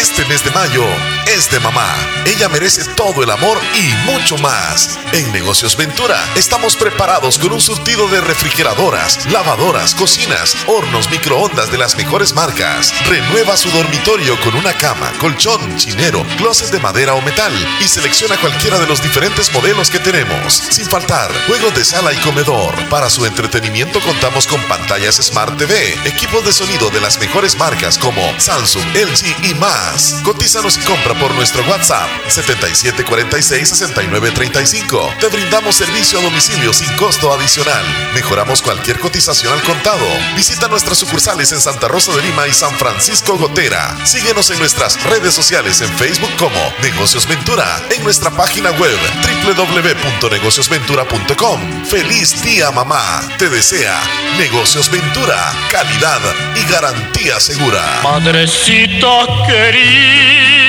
Este mes de mayo es de mamá. Ella merece todo el amor y mucho más. En Negocios Ventura estamos preparados con un surtido de refrigeradoras, lavadoras, cocinas, hornos, microondas de las mejores marcas. Renueva su dormitorio con una cama, colchón, chinero, closet de madera o metal y selecciona cualquiera de los diferentes modelos que tenemos. Sin faltar, juegos de sala y comedor. Para su entretenimiento contamos con pantallas Smart TV, equipos de sonido de las mejores marcas como Samsung, LG y más. Cotízanos y compra por nuestro WhatsApp 7746-6935. Te brindamos servicio a domicilio sin costo adicional. Mejoramos cualquier cotización al contado. Visita nuestras sucursales en Santa Rosa de Lima y San Francisco Gotera. Síguenos en nuestras redes sociales en Facebook como Negocios Ventura, en nuestra página web www.negociosventura.com. Feliz día mamá. Te desea Negocios Ventura, calidad y garantía segura. Madrecita querida.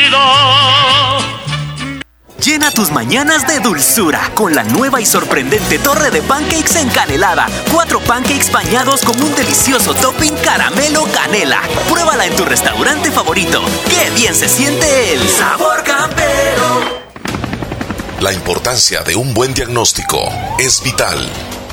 Llena tus mañanas de dulzura con la nueva y sorprendente torre de pancakes encanelada. Cuatro pancakes bañados con un delicioso topping caramelo canela. Pruébala en tu restaurante favorito. ¡Qué bien se siente el sabor campero! La importancia de un buen diagnóstico es vital.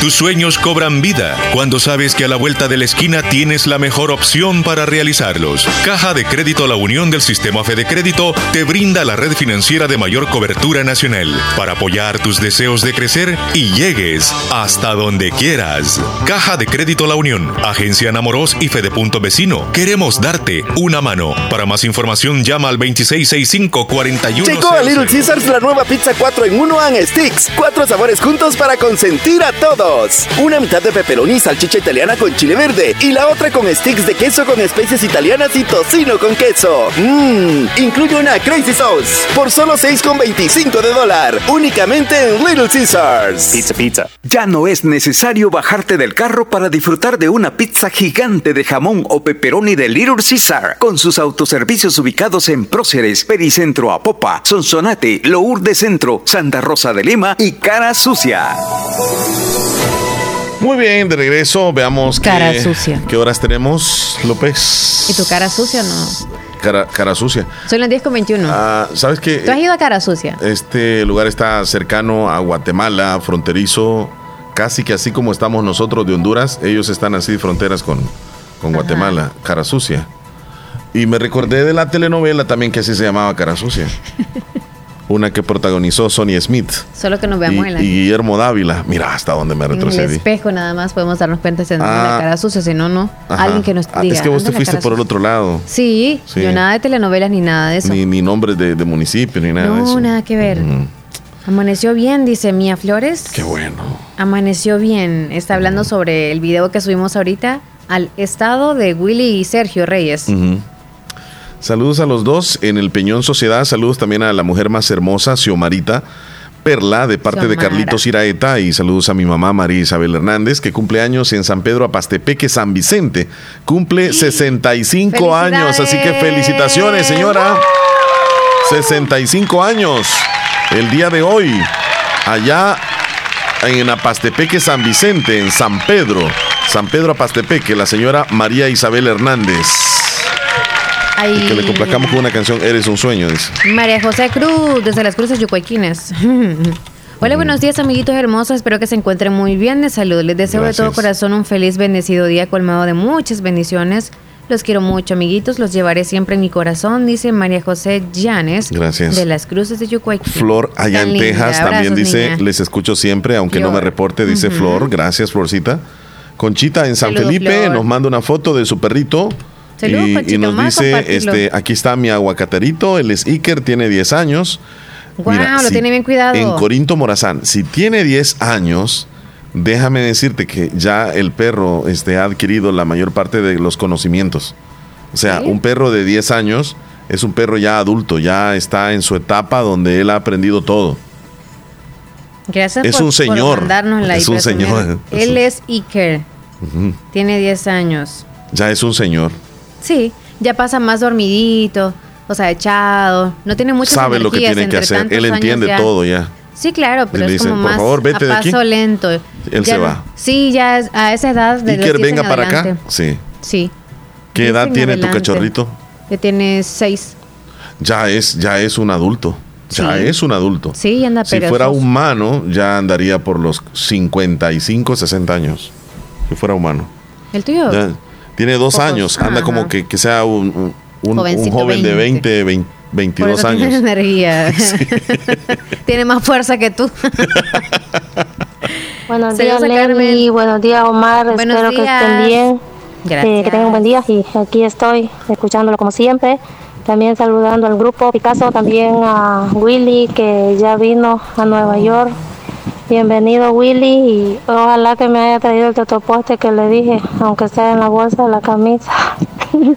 Tus sueños cobran vida cuando sabes que a la vuelta de la esquina tienes la mejor opción para realizarlos. Caja de Crédito La Unión del Sistema Fede Crédito te brinda la red financiera de mayor cobertura nacional para apoyar tus deseos de crecer y llegues hasta donde quieras. Caja de Crédito La Unión, Agencia Namoros y Fede Punto Vecino. Queremos darte una mano. Para más información llama al 2665-41. Llegó a Little Caesars la nueva pizza 4 en 1 and Sticks. Cuatro sabores juntos para consentir a todos. Dos. Una mitad de pepperoni y salchicha italiana con chile verde y la otra con sticks de queso con especies italianas y tocino con queso. Mmm, incluye una Crazy Sauce por solo 6,25 de dólar. Únicamente en Little Caesars. Pizza, pizza. Ya no es necesario bajarte del carro para disfrutar de una pizza gigante de jamón o pepperoni de Little Caesar con sus autoservicios ubicados en Próceres, Pericentro Apopa, Sonsonate, Lourdes Centro, Santa Rosa de Lima y Cara Sucia. Muy bien, de regreso, veamos Cara qué, sucia. qué horas tenemos, López. ¿Y tu cara sucia o no? Cara, cara sucia. Son las 10 con 21. Ah, ¿Sabes qué? ¿Tú has ido a cara sucia? Este lugar está cercano a Guatemala, fronterizo, casi que así como estamos nosotros de Honduras, ellos están así fronteras con, con Guatemala, cara sucia. Y me recordé de la telenovela también que así se llamaba Cara Sucia. [LAUGHS] Una que protagonizó Sonny Smith Solo que nos y, veamos en la y Guillermo Dávila. Mira hasta dónde me En el retrocedí. espejo nada más podemos darnos cuenta si Ah. la cara sucia, si no, no. Ajá. Alguien que nos Ah, diga. es que vos "Anda te fuiste por el sucia". otro lado. Sí, Sí. yo nada de telenovelas ni nada de eso. Ni, ni nombres de, de municipio, ni nada de no, eso. nada que ver. Amaneció bien, dice Mía Flores. Qué bueno. Amaneció bien. Está hablando sobre el video que subimos ahorita al estado de Willy y Sergio Reyes. Ujú. Saludos a los dos en el Peñón Sociedad. Saludos también a la mujer más hermosa, Xiomarita Perla, de parte de. Carlitos Iraeta. Y saludos a mi mamá, María Isabel Hernández, que cumple años en San Pedro Apastepeque, San Vicente. Cumple 65 años, así que felicitaciones, señora. 65 años. El día de hoy, allá en Apastepeque, San Vicente, en San Pedro. San Pedro Apastepeque, la señora María Isabel Hernández. Ay, Y que le complacamos con una canción Eres un sueño, dice. María José Cruz, desde las Cruces Yucuayquines. [LAUGHS] Hola, buenos días, amiguitos hermosos. Espero que se encuentren muy bien de salud. Les deseo de todo corazón un feliz, bendecido día colmado de muchas bendiciones. Los quiero mucho, amiguitos. Los llevaré siempre en mi corazón, dice María José Llanes. Gracias. De las Cruces de Yucuayquines. Flor allá Tan en linda. Texas también dice, niña. les escucho siempre, aunque no me reporte, dice. Flor. Gracias, Florcita. Conchita en San Saludos, Felipe Flor. nos manda una foto de su perrito. Saludos, y, nos dice, este, aquí está mi aguacaterito, él es Iker, tiene 10 años. Guau, Mira, lo si- tiene bien cuidado. En Corinto Morazán, si tiene 10 años, déjame decirte que ya el perro este, ha adquirido la mayor parte de los conocimientos. O sea, un perro de 10 años es un perro ya adulto, ya está en su etapa donde él ha aprendido todo. Gracias Es por, un señor. por la Es un señor. Él es Iker. Tiene 10 años. Ya es un señor. Sí, ya pasa más dormidito, o sea, echado. No tiene muchas Sabe lo que tiene que hacer. Él entiende ya. todo ya. Sí, claro, pero Le es como "Por más favor, vete a de aquí". paso lento. Él Ya se va. Sí, ya a esa edad de 10 venga en para acá. Sí. Sí, ¿Qué 10 edad en tiene tu cachorrito? ya tiene 6. Ya es, ya es un adulto. Ya Sí. es un adulto. Sí, anda Si fuera humano, ya andaría por los 55, 60 años. Si fuera humano. ¿El tuyo? Ya tiene dos Pocos. años. Anda Ajá. como que, que sea un, un- un- joven de 20. 20, 20 Por 22 eso tiene años. energía. [LAUGHS] [LAUGHS] tiene más fuerza que tú. [LAUGHS] Buenos días. Lenny. Buenos días, Omar. Buenos Espero que días. estén bien. Gracias. Eh, que tengan un buen día. Y aquí estoy, escuchándolo como siempre. También saludando al grupo Picasso, también a Willy, que ya vino a Nueva York. Bienvenido, Willy. Y ojalá que me haya traído el totoposte que le dije, aunque sea en la bolsa de la camisa. [LAUGHS]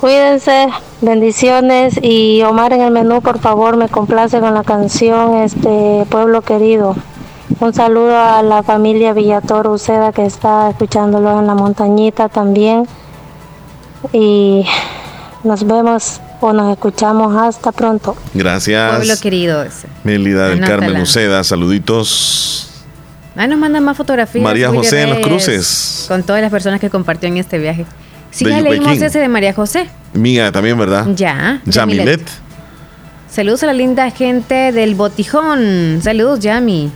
Cuídense, bendiciones y Omar en el menú, por favor, me complace con la canción este Pueblo Querido. Un saludo a la familia Villatoro Uceda que está escuchándolo en la montañita también. Y nos vemos o nos escuchamos hasta pronto. Gracias. Pueblo querido. ese. Melida del Anótala. Carmen Uceda, saluditos. Ahí nos mandan más fotografías. María José en Los Cruces. Con todas las personas que compartió en este viaje. Sí, De ya leímos ese de María José. Mía también, ¿verdad? Ya. Yamilet. Saludos a la linda gente del Botijón. Saludos, Yami.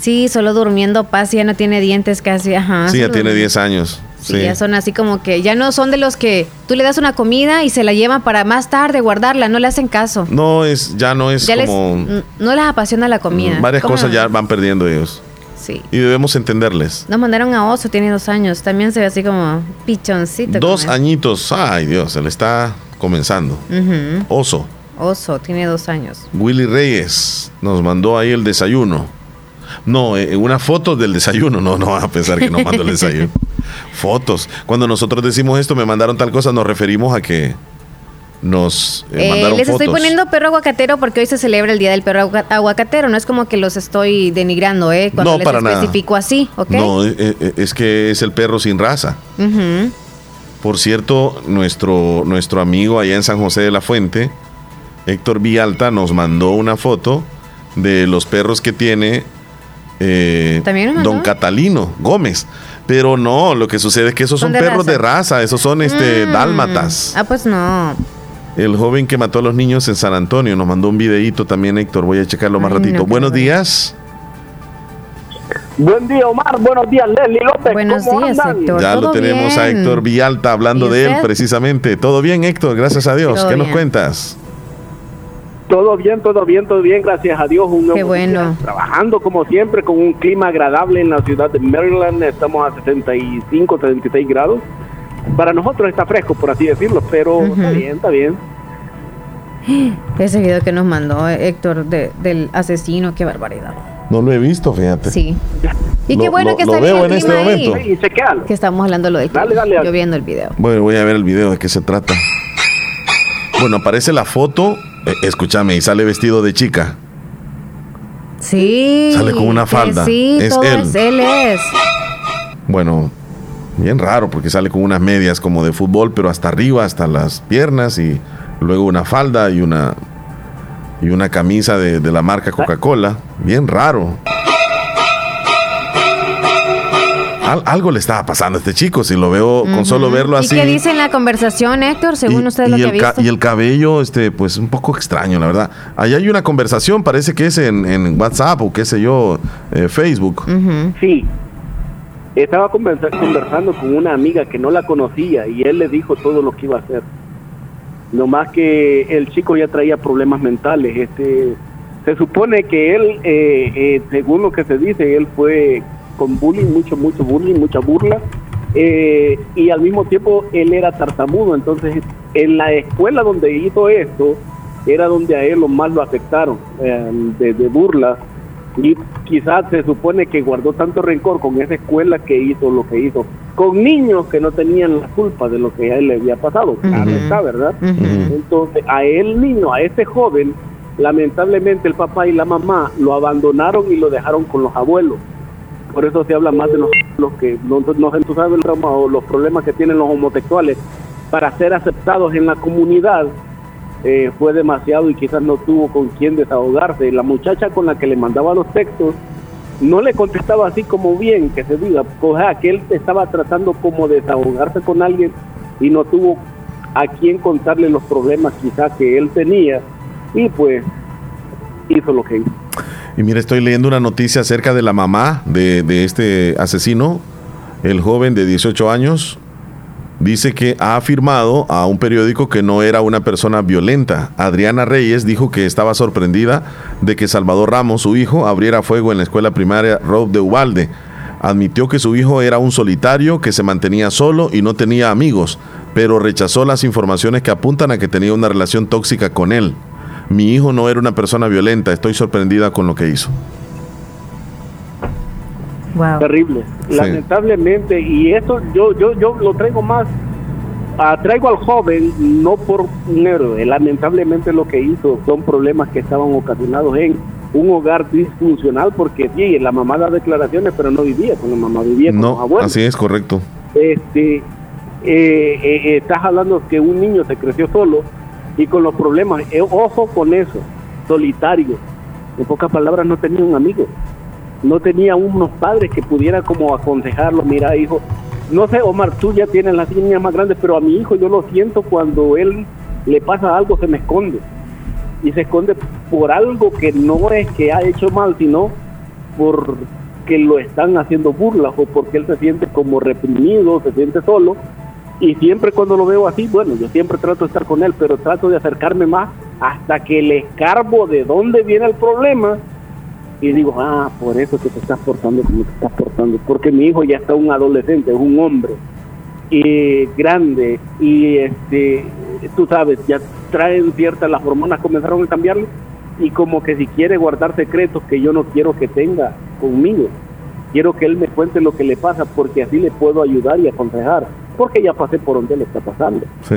Sí, solo durmiendo paz, ya no tiene dientes casi. Ajá. sí, ya tiene 10 años. Sí, Sí. ya son así como que ya no son de los que tú le das una comida y se la llevan para más tarde guardarla, no le hacen caso. No es, ya no es ya como no les apasiona la comida. varias ¿Cómo cosas ya van perdiendo ellos. Sí. Y debemos entenderles. Nos mandaron a Oso, tiene dos años. También se ve así como pichoncito. Dos añitos. Ay, Dios, se le está comenzando. Oso. Oso, tiene dos años. Willy Reyes nos mandó ahí el desayuno. No, eh, una foto del desayuno. No, no vas a pensar que no mando el desayuno. [LAUGHS] Fotos. Cuando nosotros decimos esto, me mandaron tal cosa, nos referimos a que nos eh, eh Les estoy poniendo perro aguacatero porque hoy se celebra el Día del Perro Aguacatero. No es como que los estoy denigrando, ¿eh? Cuando no, les para especifico así, ¿ok? No, eh, es que es el perro sin raza. Por cierto, nuestro, nuestro amigo allá en San José de la Fuente, Héctor Villalta, nos mandó una foto de los perros que tiene don Catalino Gómez. Pero no, lo que sucede es que esos son, perros de raza, esos son este mm. dálmatas. Ah, pues no. El joven que mató a los niños en San Antonio nos mandó un videíto también, Héctor. Voy a checarlo más ratito. Buenos días. Buen día, Omar. Buenos días, Leslie López. Buenos días, Héctor. Ya lo tenemos a Héctor Villalta hablando de él precisamente. Todo bien, Héctor, gracias a Dios. ¿Qué nos cuentas? Todo bien, todo bien, todo bien, gracias a Dios. Qué bueno. trabajando como siempre con un clima agradable en la ciudad de Maryland. Estamos a 65, 76 grados. Para nosotros está fresco, por así decirlo, pero está bien, está bien. Ese video que nos mandó Héctor del asesino, qué barbaridad. No lo he visto, fíjate. Sí. Y qué bueno que está veo en este momento. que estamos hablando lo del dale, dale, Yo viendo el video. Bueno, voy a ver el video de qué se trata. Bueno, aparece la foto eh, escúchame, y sale vestido de chica. Sí. Sale con una falda. Sí, es él. él es. Bueno, bien raro porque sale con unas medias como de fútbol, pero hasta arriba, hasta las piernas y luego una falda y una y una camisa de, de la marca Coca-Cola. Bien raro. Algo le estaba pasando a este chico, si lo veo con solo verlo así. ¿Y qué dice en la conversación, Héctor, según usted lo que ha visto? Y el cabello, este, pues un poco extraño, la verdad. Allá hay una conversación, parece que es en, WhatsApp o qué sé yo, eh, Facebook. Sí. Estaba conversando con una amiga que no la conocía y él le dijo todo lo que iba a hacer. No más que el chico ya traía problemas mentales. Este, se supone que él, eh, eh, según lo que se dice, él fue con bullying, mucho, mucho bullying, mucha burla. Eh, y al mismo tiempo él era tartamudo, entonces en la escuela donde hizo esto era donde a él lo más lo afectaron eh, de, burla. Y quizás se supone que guardó tanto rencor con esa escuela que hizo lo que hizo con niños que no tenían la culpa de lo que a él le había pasado, claro está, ¿verdad? Entonces a él niño, a ese joven, lamentablemente el papá y la mamá lo abandonaron y lo dejaron con los abuelos por eso se habla más de los, que no, no trauma o los problemas que tienen los homosexuales para ser aceptados en la comunidad eh, fue demasiado y quizás no tuvo con quién desahogarse. La muchacha con la que le mandaba los textos no le contestaba así como bien, que se diga, o sea, que él estaba tratando como desahogarse con alguien y no tuvo a quién contarle los problemas quizás que él tenía y pues hizo lo que hizo. Y mire, estoy leyendo una noticia acerca de la mamá de, este asesino, el joven de 18 años. Dice que ha afirmado a un periódico que no era una persona violenta. Adriana Reyes dijo que estaba sorprendida de que Salvador Ramos, su hijo, abriera fuego en la escuela primaria Rob de Ubalde. Admitió que su hijo era un solitario que se mantenía solo y no tenía amigos, pero rechazó las informaciones que apuntan a que tenía una relación tóxica con él. Mi hijo no era una persona violenta, estoy sorprendida con lo que hizo. Terrible, lamentablemente, y eso yo, yo, yo lo traigo más, ah, traigo al joven no por un héroe, lamentablemente lo que hizo son problemas que estaban ocasionados en un hogar disfuncional, porque sí, la mamá da declaraciones, pero no vivía con la mamá, vivía con los abuelos. Así es, correcto. Este, eh, eh, eh, estás hablando que un niño se creció solo, y con los problemas. Eh, ojo con eso, solitario. En pocas palabras, no tenía un amigo. No tenía unos padres que pudieran como aconsejarlo. Mira, hijo, no sé, Omar, tú ya tienes las niñas más grandes, pero a mi hijo yo lo siento cuando él le pasa algo, se me esconde. Y se esconde por algo que no es que ha hecho mal, sino porque lo están haciendo burlas o porque él se siente como reprimido, se siente solo y siempre cuando lo veo así, bueno, yo siempre trato de estar con él, pero trato de acercarme más hasta que le escarbo de dónde viene el problema y digo, ah, por eso que te estás portando como te estás portando, porque mi hijo ya está un adolescente, es un hombre y grande y este, tú sabes, ya traen ciertas, las hormonas comenzaron a cambiarlo y como que si quiere guardar secretos que yo no quiero que tenga, conmigo. Quiero que él me cuente lo que le pasa porque así le puedo ayudar y aconsejar, porque ya pasé por donde le está pasando. Sí.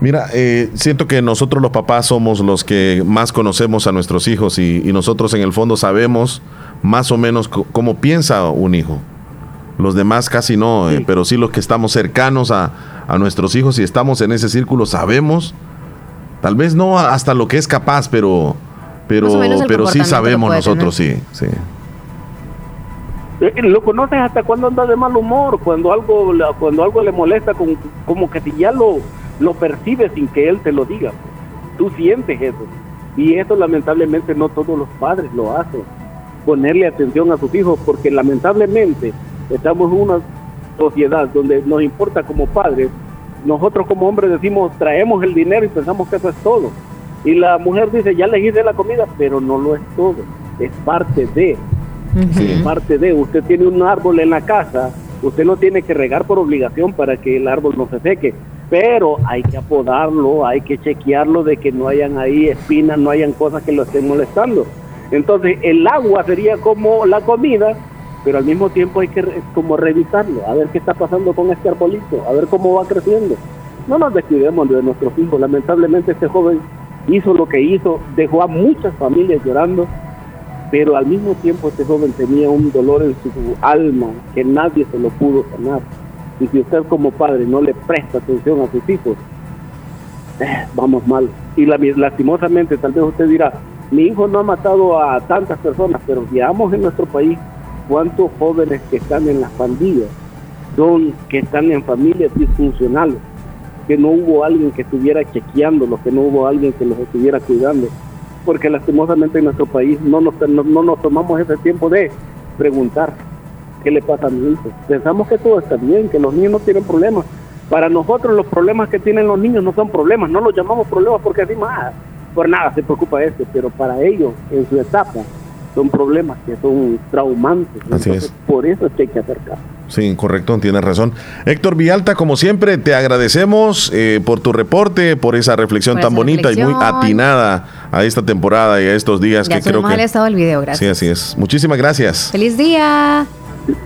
Mira, eh, siento que nosotros los papás somos los que más conocemos a nuestros hijos y, nosotros en el fondo sabemos más o menos cómo piensa un hijo. Los demás casi no, eh, pero sí los que estamos cercanos a, a, nuestros hijos y estamos en ese círculo sabemos, tal vez no hasta lo que es capaz, pero, pero, pero sí sabemos nosotros, sí, sí. Eh, lo conoces hasta cuando anda de mal humor, cuando algo, cuando algo le molesta, como que ya lo, lo percibes sin que él te lo diga. Tú sientes eso. Y eso lamentablemente no todos los padres lo hacen. Ponerle atención a sus hijos porque lamentablemente estamos en una sociedad donde nos importa como padres. Nosotros como hombres decimos traemos el dinero y pensamos que eso es todo. Y la mujer dice ya le hice la comida, pero no lo es todo. Es parte de. Es parte de. Usted tiene un árbol en la casa, usted no tiene que regar por obligación para que el árbol no se seque pero hay que apodarlo, hay que chequearlo de que no hayan ahí espinas, no hayan cosas que lo estén molestando. Entonces el agua sería como la comida, pero al mismo tiempo hay que como revisarlo, a ver qué está pasando con este arbolito, a ver cómo va creciendo. No nos descuidemos de nuestros hijos, lamentablemente este joven hizo lo que hizo, dejó a muchas familias llorando, pero al mismo tiempo este joven tenía un dolor en su alma que nadie se lo pudo sanar y si usted como padre no le presta atención a sus hijos, eh, vamos mal. Y lastimosamente, tal vez usted dirá, mi hijo no ha matado a tantas personas, pero veamos en nuestro país cuántos jóvenes que están en las pandillas son que están en familias disfuncionales, que no hubo alguien que estuviera chequeándolos, que no hubo alguien que los estuviera cuidando, porque lastimosamente en nuestro país no nos, no, no nos tomamos ese tiempo de preguntar qué le pasa a mi hijo. Pensamos que todo está bien, que los niños no tienen problemas. Para nosotros los problemas que tienen los niños no son problemas, no los llamamos problemas porque así más, por nada se preocupa este, pero para ellos en su etapa son problemas que son traumantes. Así es. Por eso es que hay que acercar. Sí, correcto, tienes razón. Héctor Vialta, como siempre, te agradecemos eh, por tu reporte, por esa reflexión tan bonita y muy atinada a esta temporada y a estos días que creo que... estado el video, gracias. Sí, así es. Muchísimas gracias. Feliz día.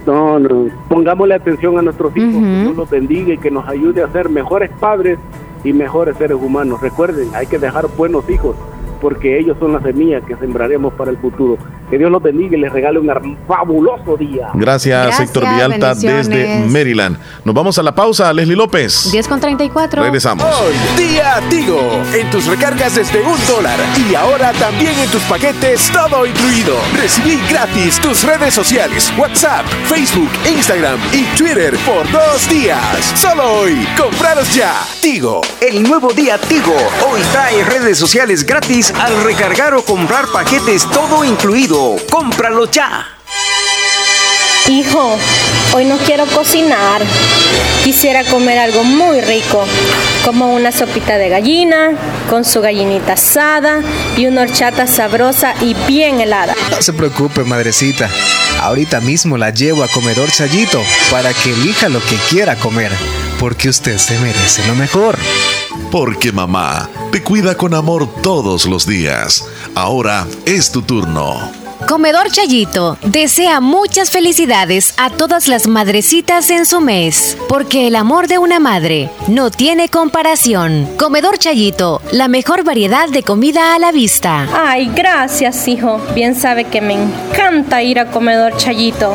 No, no, pongámosle atención a nuestros hijos, que Dios los bendiga y que nos ayude a ser mejores padres y mejores seres humanos. Recuerden, hay que dejar buenos hijos porque ellos son las semillas que sembraremos para el futuro. Que Dios los bendiga y les regale un fabuloso día. Gracias, Héctor Vialta desde Maryland. Nos vamos a la pausa, Leslie López. 10 con 34. Regresamos. Hoy, día Tigo. En tus recargas desde un dólar. Y ahora también en tus paquetes, todo incluido. Recibí gratis tus redes sociales, WhatsApp, Facebook, Instagram y Twitter por dos días. Solo hoy. Compraros ya. Tigo. El nuevo día Tigo. Hoy trae redes sociales gratis al recargar o comprar paquetes todo incluido. ¡Cómpralo ya! Hijo, hoy no quiero cocinar. Quisiera comer algo muy rico, como una sopita de gallina, con su gallinita asada y una horchata sabrosa y bien helada. No se preocupe, madrecita. Ahorita mismo la llevo a comedor Chayito para que elija lo que quiera comer, porque usted se merece lo mejor. Porque mamá te cuida con amor todos los días. Ahora es tu turno. Comedor Chayito desea muchas felicidades a todas las madrecitas en su mes, porque el amor de una madre no tiene comparación. Comedor Chayito, la mejor variedad de comida a la vista. Ay, gracias, hijo. Bien sabe que me encanta ir a Comedor Chayito.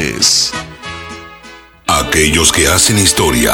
Aquellos que hacen historia,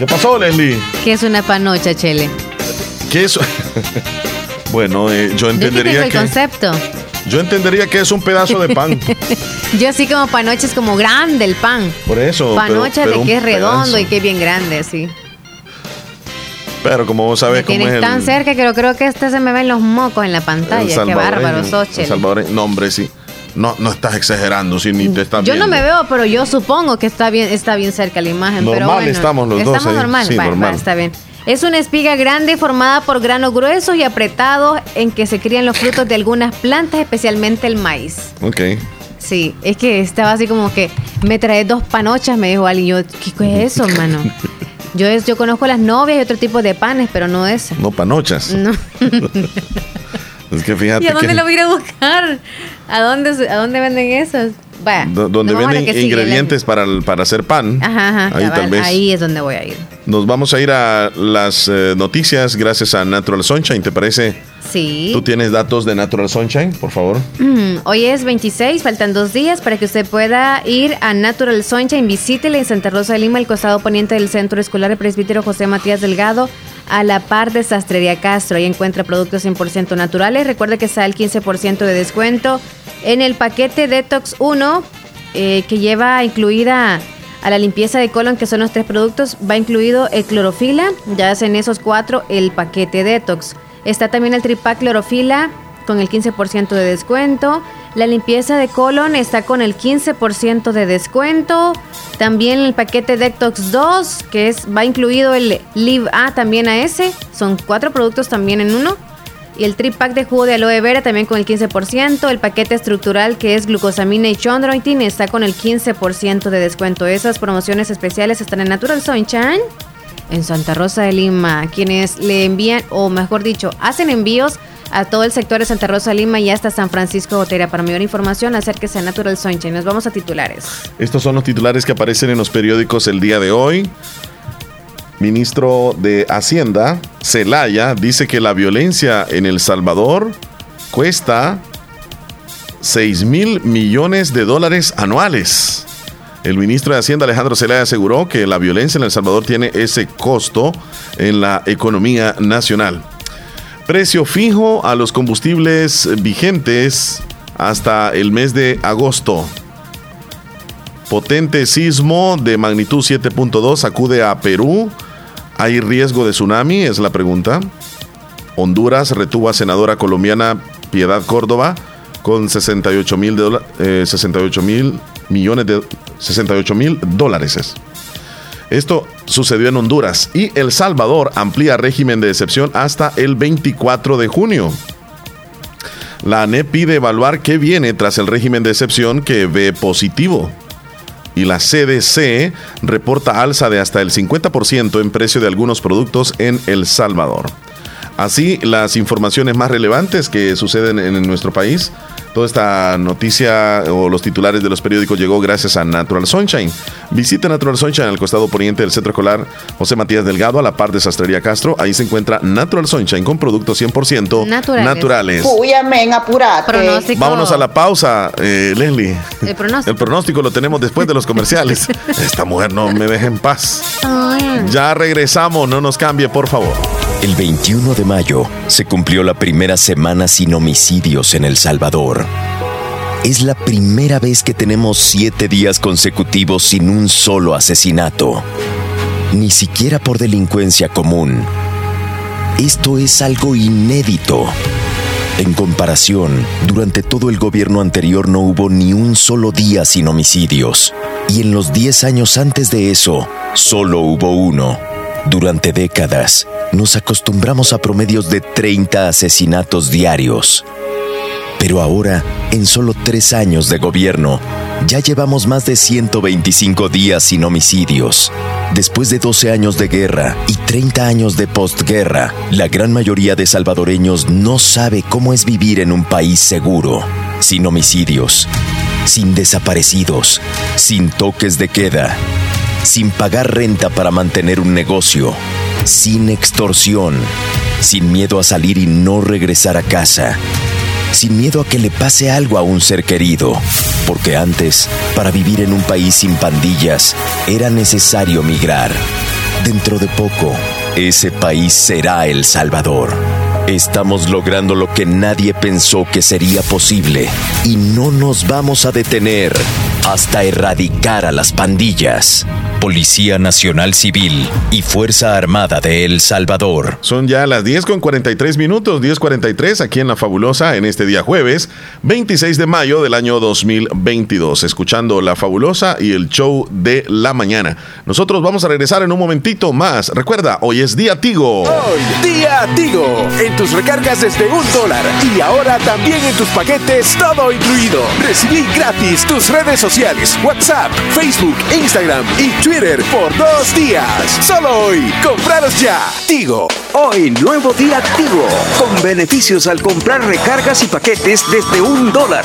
¿Qué pasó, Leslie? ¿Qué es una panocha, Chele? ¿Qué es? [LAUGHS] bueno, eh, yo entendería el que. concepto. Yo entendería que es un pedazo de pan. [LAUGHS] yo sí como panocha es como grande el pan. Por eso. Panocha pero- pero de que es redondo pedazo. y que es bien grande, sí. Pero como vos sabes cómo es el. tan cerca que lo creo que este se me ven los mocos en la el pantalla. Qué bárbaro sos, el Chele. salvadoreño. No, hombre, sí. No, no estás exagerando, sí, ni te estás Yo no me veo, pero yo supongo que está bien, está bien cerca la imagen. pero Normal bueno, estamos los dos Estamos normal, Sí, Va, va, normal. está bien. Es una espiga grande formada por granos gruesos y apretados en que se crían los frutos de algunas plantas, especialmente el maíz. Ok. Sí, es que estaba así como que me traes dos panochas, me dijo alguien. Yo, ¿qué es eso, mano? [LAUGHS] Yo, es- yo conozco las novias y otro tipo de panes, pero no ese. No panochas. No. [LAUGHS] Es que fíjate ¿Y a dónde que. lo voy a ir a buscar? ¿A dónde, a dónde venden? Vaya. do- donde venden ingredientes para, el- para hacer pan. la- Ajá, ajá. Ahí cabal, tal vez. Ahí es donde voy a ir. Nos vamos a ir a las eh, noticias gracias a Natural Sunshine, ¿te parece? Sí. ¿Tú tienes datos de Natural Sunshine, por favor? Mm, Hoy es 26, faltan dos días para que usted pueda ir a Natural Sunshine. Visítele en Santa Rosa de Lima, el costado poniente del Centro Escolar Presbítero José Matías Delgado, a la par de Sastrería Castro. Ahí encuentra productos 100% naturales. Recuerde que está el 15% de descuento en el paquete Detox 1, eh, que lleva incluida a la limpieza de colon, que son los tres productos, va incluido el clorofila, ya hacen esos cuatro el paquete Detox. Está también el tripack clorofila con el 15% de descuento. La limpieza de colon está con el 15% de descuento. También el paquete Detox 2, que es, va incluido el Live A también a ese. Son cuatro productos también en uno. Y el trip pack de jugo de aloe vera también con el 15%. El paquete estructural que es glucosamina y chondroitin está con el 15% de descuento. Esas promociones especiales están en Natural Sunshine en Santa Rosa de Lima, quienes le envían, o mejor dicho, hacen envíos a todo el sector de Santa Rosa de Lima y hasta San Francisco Gotera. Para mayor información, acérquese a Natural Sunshine. Nos vamos a titulares. Estos son los titulares que aparecen en los periódicos el día de hoy. Ministro de Hacienda, Celaya, dice que la violencia en El Salvador cuesta 6 mil millones de dólares anuales. El ministro de Hacienda Alejandro Zelaya aseguró que la violencia en El Salvador tiene ese costo en la economía nacional. Precio fijo a los combustibles vigentes hasta el mes de agosto. Potente sismo de magnitud 7.2 acude a Perú. ¿Hay riesgo de tsunami? Es la pregunta. Honduras retuvo a senadora colombiana Piedad Córdoba con 68 mil 68 mil millones de 68 mil dólares. Esto sucedió en Honduras y El Salvador amplía régimen de excepción hasta el 24 de junio. La ANE pide evaluar qué viene tras el régimen de excepción que ve positivo. Y la CDC reporta alza de hasta el 50% en precio de algunos productos en El Salvador. Así, las informaciones más relevantes que suceden en nuestro país Toda esta noticia o los titulares de los periódicos llegó gracias a Natural Sunshine. Visita Natural Sunshine al costado poniente del centro escolar José Matías Delgado, a la par de Sastrería Castro. Ahí se encuentra Natural Sunshine con productos 100% naturales. naturales. Uy, amén, apurate. Vámonos a la pausa, eh, Leslie. El pronóstico. El pronóstico lo tenemos después de los comerciales. [LAUGHS] Esta mujer no me deja en paz. Ya regresamos, no nos cambie, por favor. El 21 de mayo se cumplió la primera semana sin homicidios en El Salvador. Es la primera vez que tenemos siete días consecutivos sin un solo asesinato, ni siquiera por delincuencia común. Esto es algo inédito. En comparación, durante todo el gobierno anterior no hubo ni un solo día sin homicidios, y en los 10 años antes de eso, solo hubo uno. Durante décadas, nos acostumbramos a promedios de 30 asesinatos diarios. Pero ahora, en solo tres años de gobierno, ya llevamos más de 125 días sin homicidios. Después de 12 años de guerra y 30 años de postguerra, la gran mayoría de salvadoreños no sabe cómo es vivir en un país seguro, sin homicidios, sin desaparecidos, sin toques de queda, sin pagar renta para mantener un negocio, sin extorsión, sin miedo a salir y no regresar a casa, sin miedo a que le pase algo a un ser querido, porque antes, para vivir en un país sin pandillas, era necesario migrar. Dentro de poco, ese país será El Salvador. Estamos logrando lo que nadie pensó que sería posible y no nos vamos a detener hasta erradicar a las pandillas. Policía Nacional Civil y Fuerza Armada de El Salvador. Son ya las 10 con 43 minutos, 10.43 aquí en La Fabulosa en este día jueves, 26 de mayo del año 2022, escuchando La Fabulosa y el show de la mañana. Nosotros vamos a regresar en un momentito más. Recuerda, hoy es día Tigo. Hoy, día Tigo. En tus recargas desde un dólar y ahora también en tus paquetes todo incluido. Recibí gratis tus redes sociales, WhatsApp, Facebook, Instagram y Twitter Twitter por dos días. Solo hoy, compraros ya. Tigo. Hoy, nuevo día Tigo. Con beneficios al comprar recargas y paquetes desde un dólar.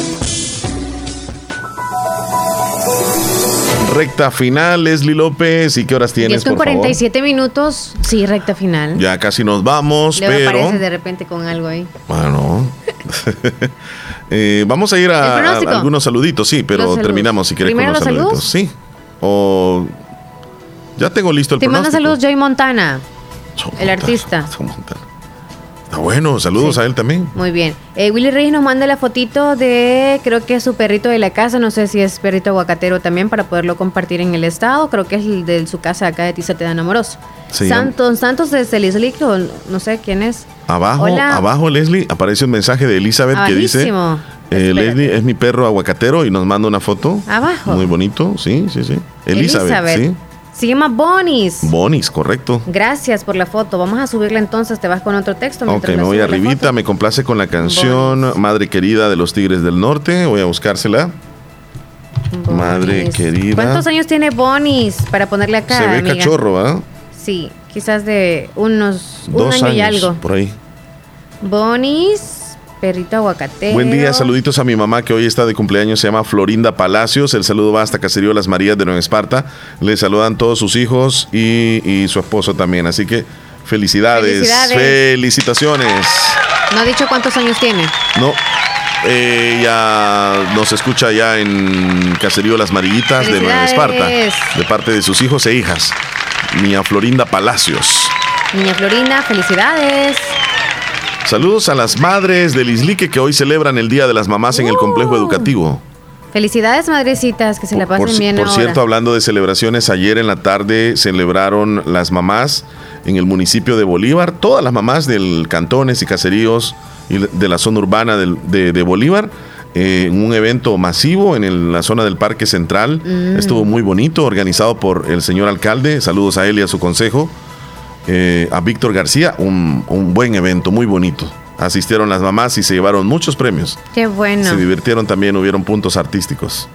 Recta final, Leslie López. ¿Y qué horas tienes? con 47 minutos. Sí, recta final. Ya casi nos vamos, Le pero. aparece de repente con algo ahí. Bueno. [LAUGHS] eh, vamos a ir a, a algunos saluditos, sí, pero terminamos si quieres con los, saluditos. Sí. O. Ya tengo listo el Te manda saludos Joy Montana, el artista. Está bueno, saludos a él también. Muy bien. Eh, Willy Reyes nos manda la fotito de, creo que es su perrito de la casa, no sé si es perrito aguacatero también para poderlo compartir en el estado, creo que es el de su casa acá de Tiza Te Dan Amoroso. Santos, Santos de Leslie, no sé quién es. Abajo, abajo Leslie, aparece un mensaje de Elizabeth que dice... Eh, Leslie es mi perro aguacatero y nos manda una foto. Abajo. Muy bonito, sí, sí, sí. Elizabeth, sí. Se llama Bonis. Bonis, correcto. Gracias por la foto. Vamos a subirla entonces. Te vas con otro texto. Ok, me voy arribita. Me complace con la canción Madre Querida de los Tigres del Norte. Voy a buscársela. Madre querida. ¿Cuántos años tiene Bonis para ponerle acá? Se ve cachorro, ¿ah? Sí, quizás de unos Dos un año y algo. Por ahí. Bonis. Perrito aguacate. Buen día, saluditos a mi mamá que hoy está de cumpleaños, se llama Florinda Palacios. El saludo va hasta Caserío Las Marías de Nueva Esparta. Le saludan todos sus hijos y, su esposo también. Así que felicidades, felicitaciones. No ha dicho cuántos años tiene. No, ella nos escucha ya en Caserío Las Marillitas de Nueva Esparta, de parte de sus hijos e hijas. Niña Florinda Palacios. Niña Florinda, felicidades. Saludos a las madres del Islique que hoy celebran el Día de las Mamás en el complejo educativo. Felicidades, madrecitas, que se la pasen bien. Por cierto, hablando de celebraciones, ayer en la tarde celebraron las mamás en el municipio de Bolívar, todas las mamás del cantones y caseríos y de la zona urbana de, Bolívar. Eh, en un evento masivo en la zona del Parque Central. Mm. Estuvo muy bonito, organizado por el señor alcalde. Saludos a él y a su consejo. Eh, a Víctor García, un, buen evento, muy bonito. Asistieron las mamás y se llevaron muchos premios. Qué bueno. Se divirtieron también, hubieron puntos artísticos.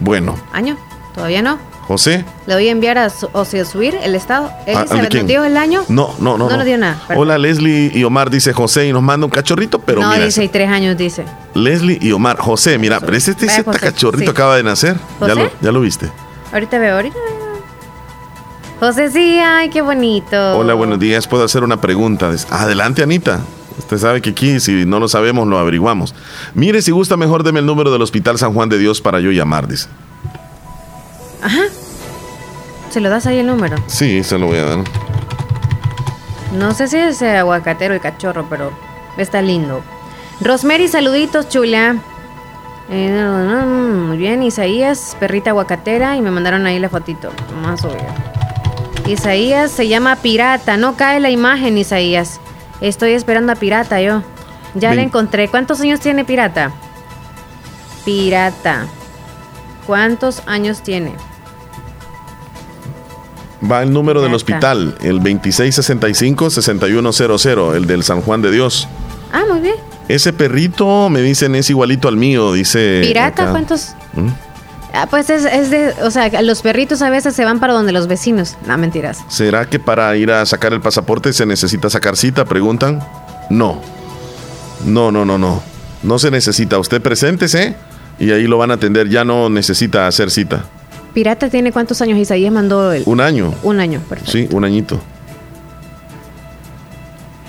Bueno. ¿Año? ¿Todavía no? José. Le voy a enviar a, o sea, subir el estado. ¿Elizabeth nos dio el año? No, no, no. No, nos dio nada. Hola, Leslie y Omar, dice José, y nos manda un cachorrito, pero no, mira. dice, y tres años dice. Leslie y Omar. José, mira, pero este, este, cachorrito acaba de nacer. ¿Ya lo, ya lo viste. Ahorita veo, ahorita veo. José, sí, ay, qué bonito. Hola, buenos días. ¿Puedo hacer una pregunta? Adelante, Anita. Usted sabe que aquí, si no lo sabemos, lo averiguamos. Mire, si gusta, mejor deme el número del Hospital San Juan de Dios para yo llamar, dice. Ajá. ¿Se lo das ahí el número? Sí, se lo voy a dar. No sé si es aguacatero y cachorro, pero está lindo. Rosemary, saluditos, chula. Eh, muy bien, Isaías, perrita aguacatera, y me mandaron ahí la fotito. A subir. Isaías se llama Pirata. No cae la imagen, Isaías. Estoy esperando a Pirata yo. Ya la encontré. ¿Cuántos años tiene Pirata? Pirata. ¿Cuántos años tiene? Va el número del hospital, el 2665-6100, el del San Juan de Dios. Ah, muy bien. Ese perrito, me dicen, es igualito al mío, dice. ¿Pirata? ¿Cuántos? ¿Mm? Ah, pues es, es, de, o sea, los perritos a veces se van para donde los vecinos. No, mentiras. ¿Será que para ir a sacar el pasaporte se necesita sacar cita? Preguntan. No. No, no, no, no. No se necesita. Usted preséntese y ahí lo van a atender. Ya no necesita hacer cita. Pirata tiene cuántos años? Isaías mandó el... Un año. Un año, perfecto. Sí, un añito.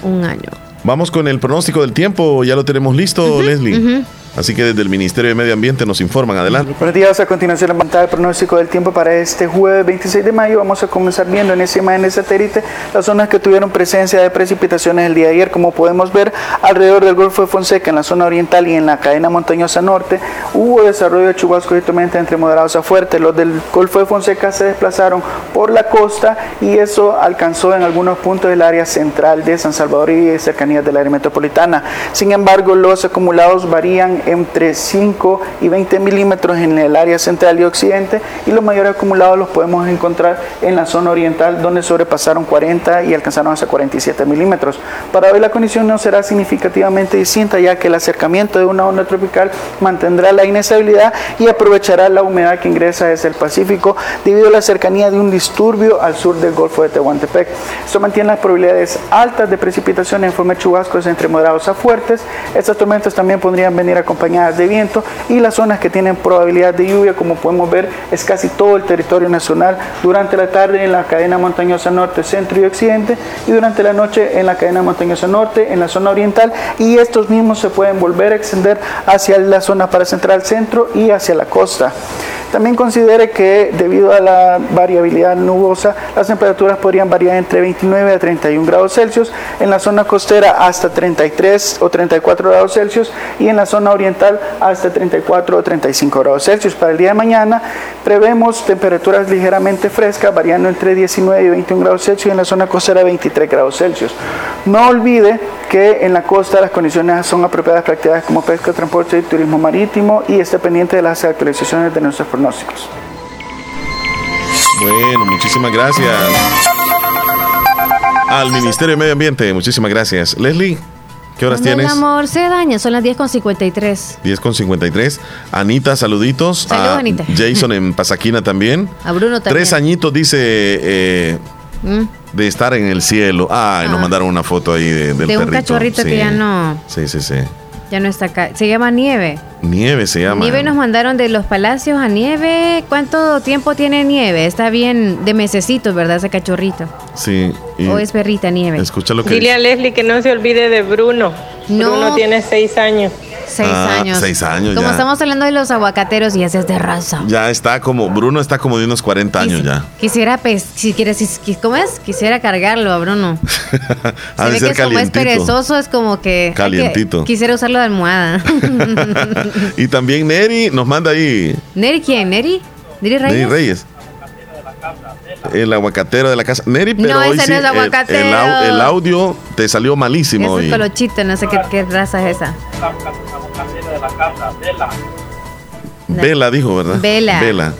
Un año. Vamos con el pronóstico del tiempo. Ya lo tenemos listo, Leslie. Así que desde el Ministerio de Medio Ambiente nos informan. Adelante. Buenos días. A continuación, la pantalla de pronóstico del tiempo para este jueves 26 de mayo. Vamos a comenzar viendo en esa imagen de satélite las zonas que tuvieron presencia de precipitaciones el día de ayer. Como podemos ver, alrededor del Golfo de Fonseca, en la zona oriental y en la cadena montañosa norte, hubo desarrollo de chubascos y entre moderados a fuertes. Los del Golfo de Fonseca se desplazaron por la costa y eso alcanzó en algunos puntos del área central de San Salvador y cercanías del área metropolitana. Sin embargo, los acumulados varían entre 5 y 20 milímetros en el área central y occidente y los mayores acumulados los podemos encontrar en la zona oriental donde sobrepasaron 40 y alcanzaron hasta 47 milímetros. Para hoy la condición no será significativamente distinta ya que el acercamiento de una onda tropical mantendrá la inestabilidad y aprovechará la humedad que ingresa desde el Pacífico debido a la cercanía de un disturbio al sur del Golfo de Tehuantepec. Esto mantiene las probabilidades altas de precipitación en forma de chubascos entre moderados a fuertes. Estas tormentas también podrían venir acompañadas de viento y las zonas que tienen probabilidad de lluvia, como podemos ver, es casi todo el territorio nacional durante la tarde en la cadena montañosa norte, centro y occidente y durante la noche en la cadena montañosa norte, en la zona oriental y estos mismos se pueden volver a extender hacia la zona para central centro y hacia la costa. También considere que debido a la variabilidad nubosa, las temperaturas podrían variar entre 29 a 31 grados Celsius, en la zona costera hasta 33 o 34 grados Celsius y en la zona oriental hasta 34 o 35 grados Celsius. Para el día de mañana prevemos temperaturas ligeramente frescas, variando entre 19 y 21 grados Celsius y en la zona costera 23 grados Celsius. No olvide que en la costa las condiciones son apropiadas para actividades como pesca, transporte y turismo marítimo y esté pendiente de las actualizaciones de nuestros pronósticos. Bueno, muchísimas gracias. Al Ministerio de Medio Ambiente, muchísimas gracias. Leslie, ¿qué horas tienes? El amor se daña, son las 10.53. 10.53. Anita, saluditos. Saludos, Anita. Jason en Pasaquina también. A Bruno también. Tres añitos, dice, eh, Mm. de estar en el cielo. Ay, nos Ah. mandaron una foto ahí de, del De un perrito. cachorrito que ya no, Sí, sí, sí. Ya no está acá. Se llama Nieve. Nieve se llama. Nieve nos mandaron de los palacios a Nieve. ¿Cuánto tiempo tiene Nieve? Está bien de mesecitos, ¿verdad? Ese cachorrito. Sí. ¿O es perrita Nieve? Escucha lo que Dile a Leslie que no se olvide de Bruno. No. Bruno tiene seis años. Seis Ah, años. seis años Como ya. estamos hablando de los aguacateros y ese es de raza. Ya está como, Bruno está como de unos 40 años ya. Quisiera, pues, si quieres, si- ¿cómo es? Quisiera cargarlo a Bruno. [LAUGHS] Se de ve que como es perezoso, es como que... Calientito. que quisiera usarlo de almohada. [LAUGHS] y también Neri nos manda ahí. ¿Neri quién? ¿Neri? ¿Neri Reyes? Neri Reyes. El aguacatero de la casa. Neri, pero No, hoy ese sí, no es el- aguacatero. El, au- el audio te salió malísimo Ese hoy. colochito, no sé qué, qué raza es esa. Vela dijo, ¿verdad? Vela. Vela.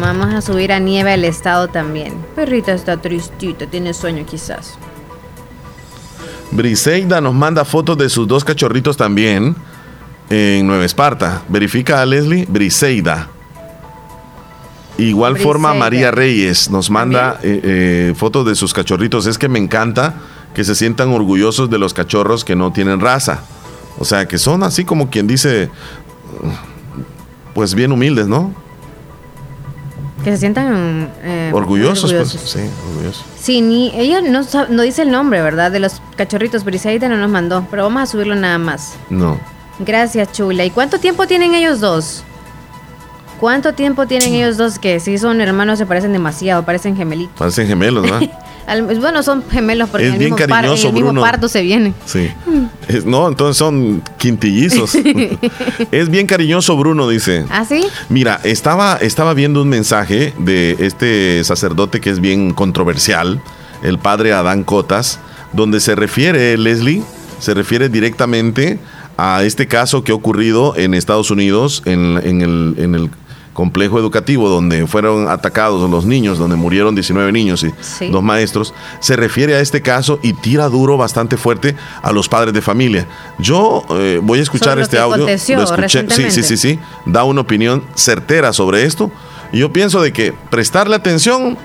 Vamos a subir a nieve al estado también. Perrita está tristita, tiene sueño quizás. Briseida nos manda fotos de sus dos cachorritos también en Nueva Esparta. Verifica a Leslie, Briseida. Igual forma. María Reyes nos manda eh, eh, fotos de sus cachorritos. Es que me encanta que se sientan orgullosos de los cachorros que no tienen raza. O sea, que son así como quien dice, pues bien humildes, ¿no? Que se sientan eh, orgullosos, orgullosos. pues. Sí, orgullosos. Sí, ni ella no, no dice el nombre, ¿verdad? De los cachorritos. Briseida no nos mandó, pero vamos a subirlo nada más. No. Gracias, Chula. ¿Y cuánto tiempo tienen ellos dos? ¿Cuánto tiempo tienen ellos dos que si son hermanos se parecen demasiado, parecen gemelitos? Parecen gemelos, ¿no? [LAUGHS] Bueno, son gemelos porque Es el, bien mismo, par- el mismo Bruno. parto se vienen. Sí. Es- no, entonces son quintillizos. [LAUGHS] es bien cariñoso, Bruno, dice. ¿Ah, sí? Mira, estaba, estaba viendo un mensaje de este sacerdote que es bien controversial, el padre Adán Cotas, donde se refiere, Leslie, se refiere directamente a este caso que ha ocurrido en Estados Unidos, en, en el, en el complejo educativo donde fueron atacados los niños, donde murieron 19 niños y Sí. dos maestros, se refiere a este caso y tira duro bastante fuerte a los padres de familia. Yo eh, voy a escuchar Sobre lo este que audio. Lo escuché. Sí, sí, sí, sí. Da una opinión certera sobre esto. Y yo pienso de que prestarle atención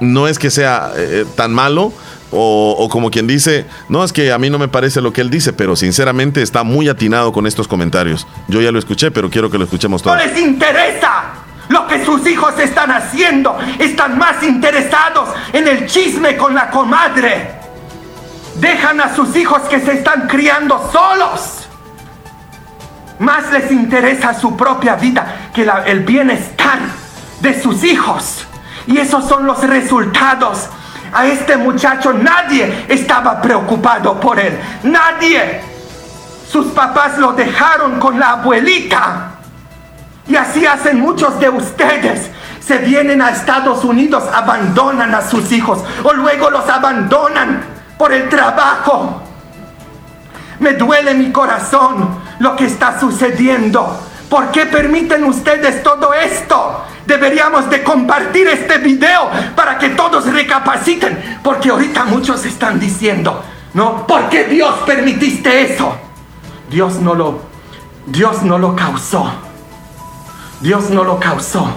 no es que sea eh, tan malo. O, como quien dice, no es que a mí no me parece lo que él dice, pero sinceramente está muy atinado con estos comentarios. Yo ya lo escuché, pero quiero que lo escuchemos No todos. les interesa lo que sus hijos están haciendo. Están más interesados en el chisme con la comadre. Dejan a sus hijos que se están criando solos. Más les interesa su propia vida que el bienestar de sus hijos. Y esos son los resultados. A este muchacho nadie estaba preocupado por él. Nadie. Sus papás lo dejaron con la abuelita. Y así hacen muchos de ustedes. Se vienen a Estados Unidos, abandonan a sus hijos o luego los abandonan por el trabajo. Me duele mi corazón lo que está sucediendo. ¿Por qué permiten ustedes todo esto? Deberíamos de compartir este video para que todos recapaciten. Porque ahorita muchos están diciendo, ¿no? ¿Por qué Dios permitiste eso? Dios no lo, Dios no lo causó. Dios no lo causó.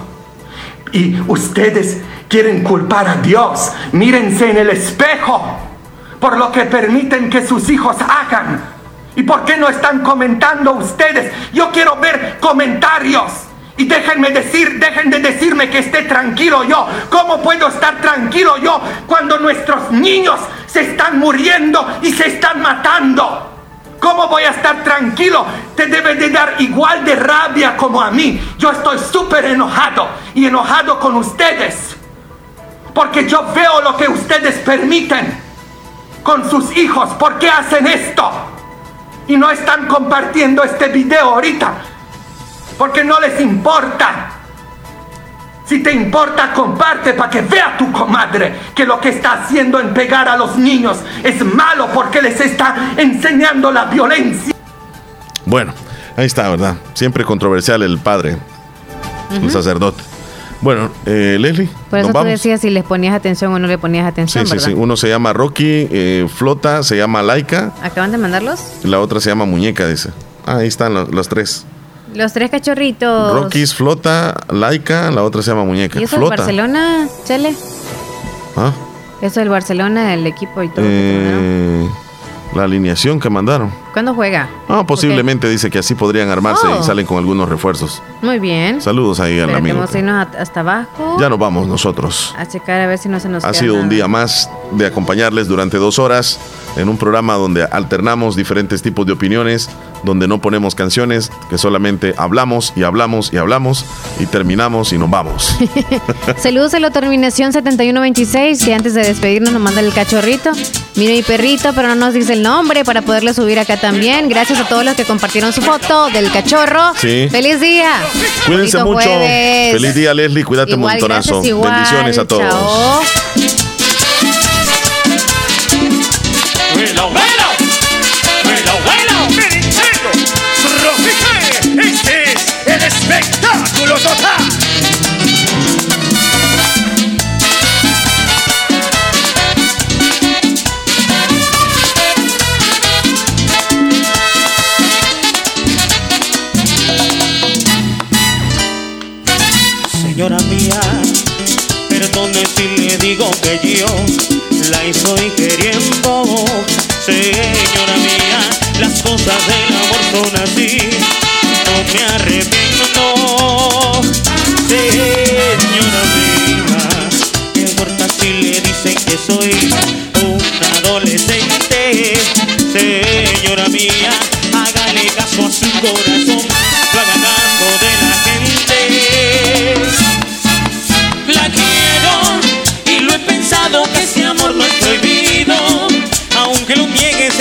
Y ustedes quieren culpar a Dios. Mírense en el espejo por lo que permiten que sus hijos hagan. ¿Y por qué no están comentando ustedes? Yo quiero ver comentarios. Y déjenme decir, dejen de decirme que esté tranquilo yo. ¿Cómo puedo estar tranquilo yo cuando nuestros niños se están muriendo y se están matando? ¿Cómo voy a estar tranquilo? Te debe de dar igual de rabia como a mí. Yo estoy súper enojado y enojado con ustedes. Porque yo veo lo que ustedes permiten con sus hijos. ¿Por qué hacen esto? Y no están compartiendo este video ahorita. Porque no les importa. Si te importa, comparte para que vea tu comadre que lo que está haciendo en pegar a los niños es malo porque les está enseñando la violencia. Bueno, ahí está, ¿verdad? Siempre controversial el padre, el sacerdote. Bueno, eh, Leslie. Por eso tú decías si les ponías atención o no le ponías atención. Sí, sí, sí. Uno se llama Rocky, eh, Flota, se llama Laika. ¿Acaban de mandarlos? La otra se llama Muñeca, dice. Ah, ahí están los tres. Los tres cachorritos. Rockies, Flota, Laika, la otra se llama Muñeca. ¿Y eso Flota. Barcelona, Chele? ¿Ah? Eso del Barcelona, el equipo y todo. Eh, la alineación que mandaron. ¿Cuándo juega? Ah, posiblemente dice que así podrían armarse y oh. salen con algunos refuerzos. Muy bien. Saludos ahí al amigo. Vamos a irnos hasta abajo. Ya nos vamos nosotros. A checar a ver si no se nos Ha sido un día más de acompañarles durante dos horas en un programa donde alternamos diferentes tipos de opiniones, donde no ponemos canciones, que solamente hablamos y hablamos y hablamos y terminamos y nos vamos. [LAUGHS] [LAUGHS] Saludos a la terminación 7126 que antes de despedirnos nos manda el cachorrito. Mira mi perrito, pero no nos dice el nombre para poderle subir acá también. Gracias a todos los que compartieron su foto del cachorro. Sí. ¡Feliz día! Cuídense mucho. Feliz día, Leslie. Cuídate un montonazo. Bendiciones a todos. Chao. Este es el espectáculo total. La estoy queriendo. Señora mía, las cosas del amor son así, no me arrepiento. Señora mía, ¿qué importa si le dicen que soy un adolescente? Señora mía, hágale caso a su corazón,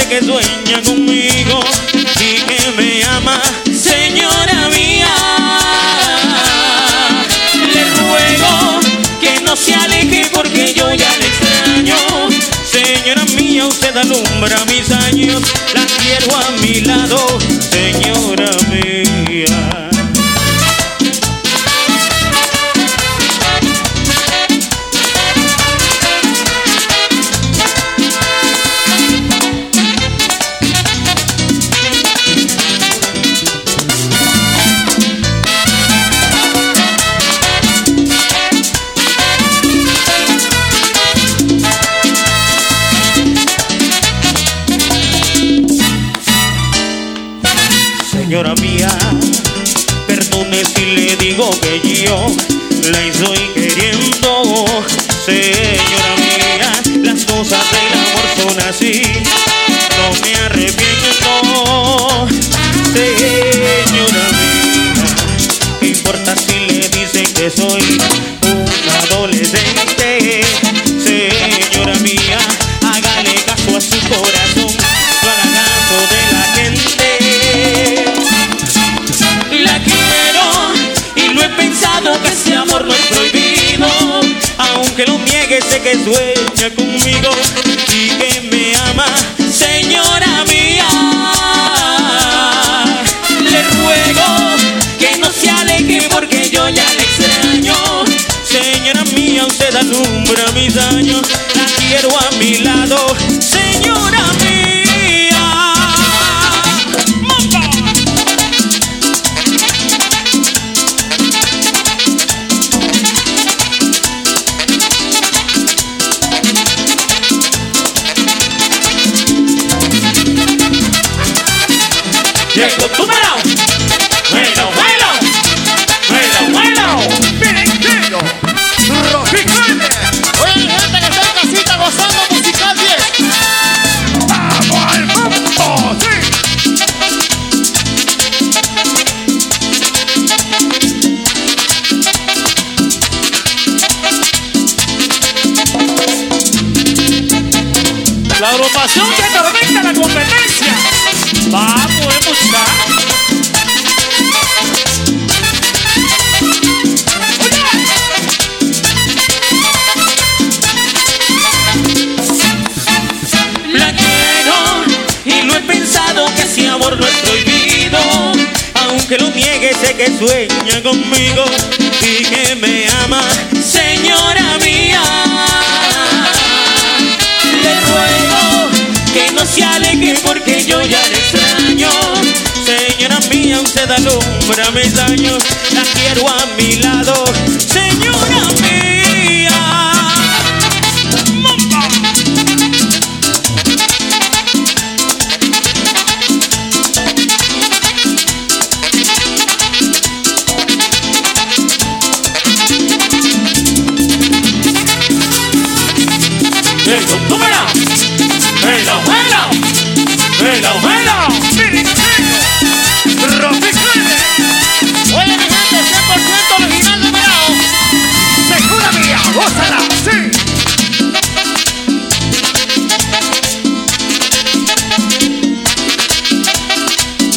que sueña conmigo y que me ama, señora mía. Le ruego que no se aleje porque yo ya le extraño. Señora mía, usted alumbra mis años, la quiero a mi lado, señora mía.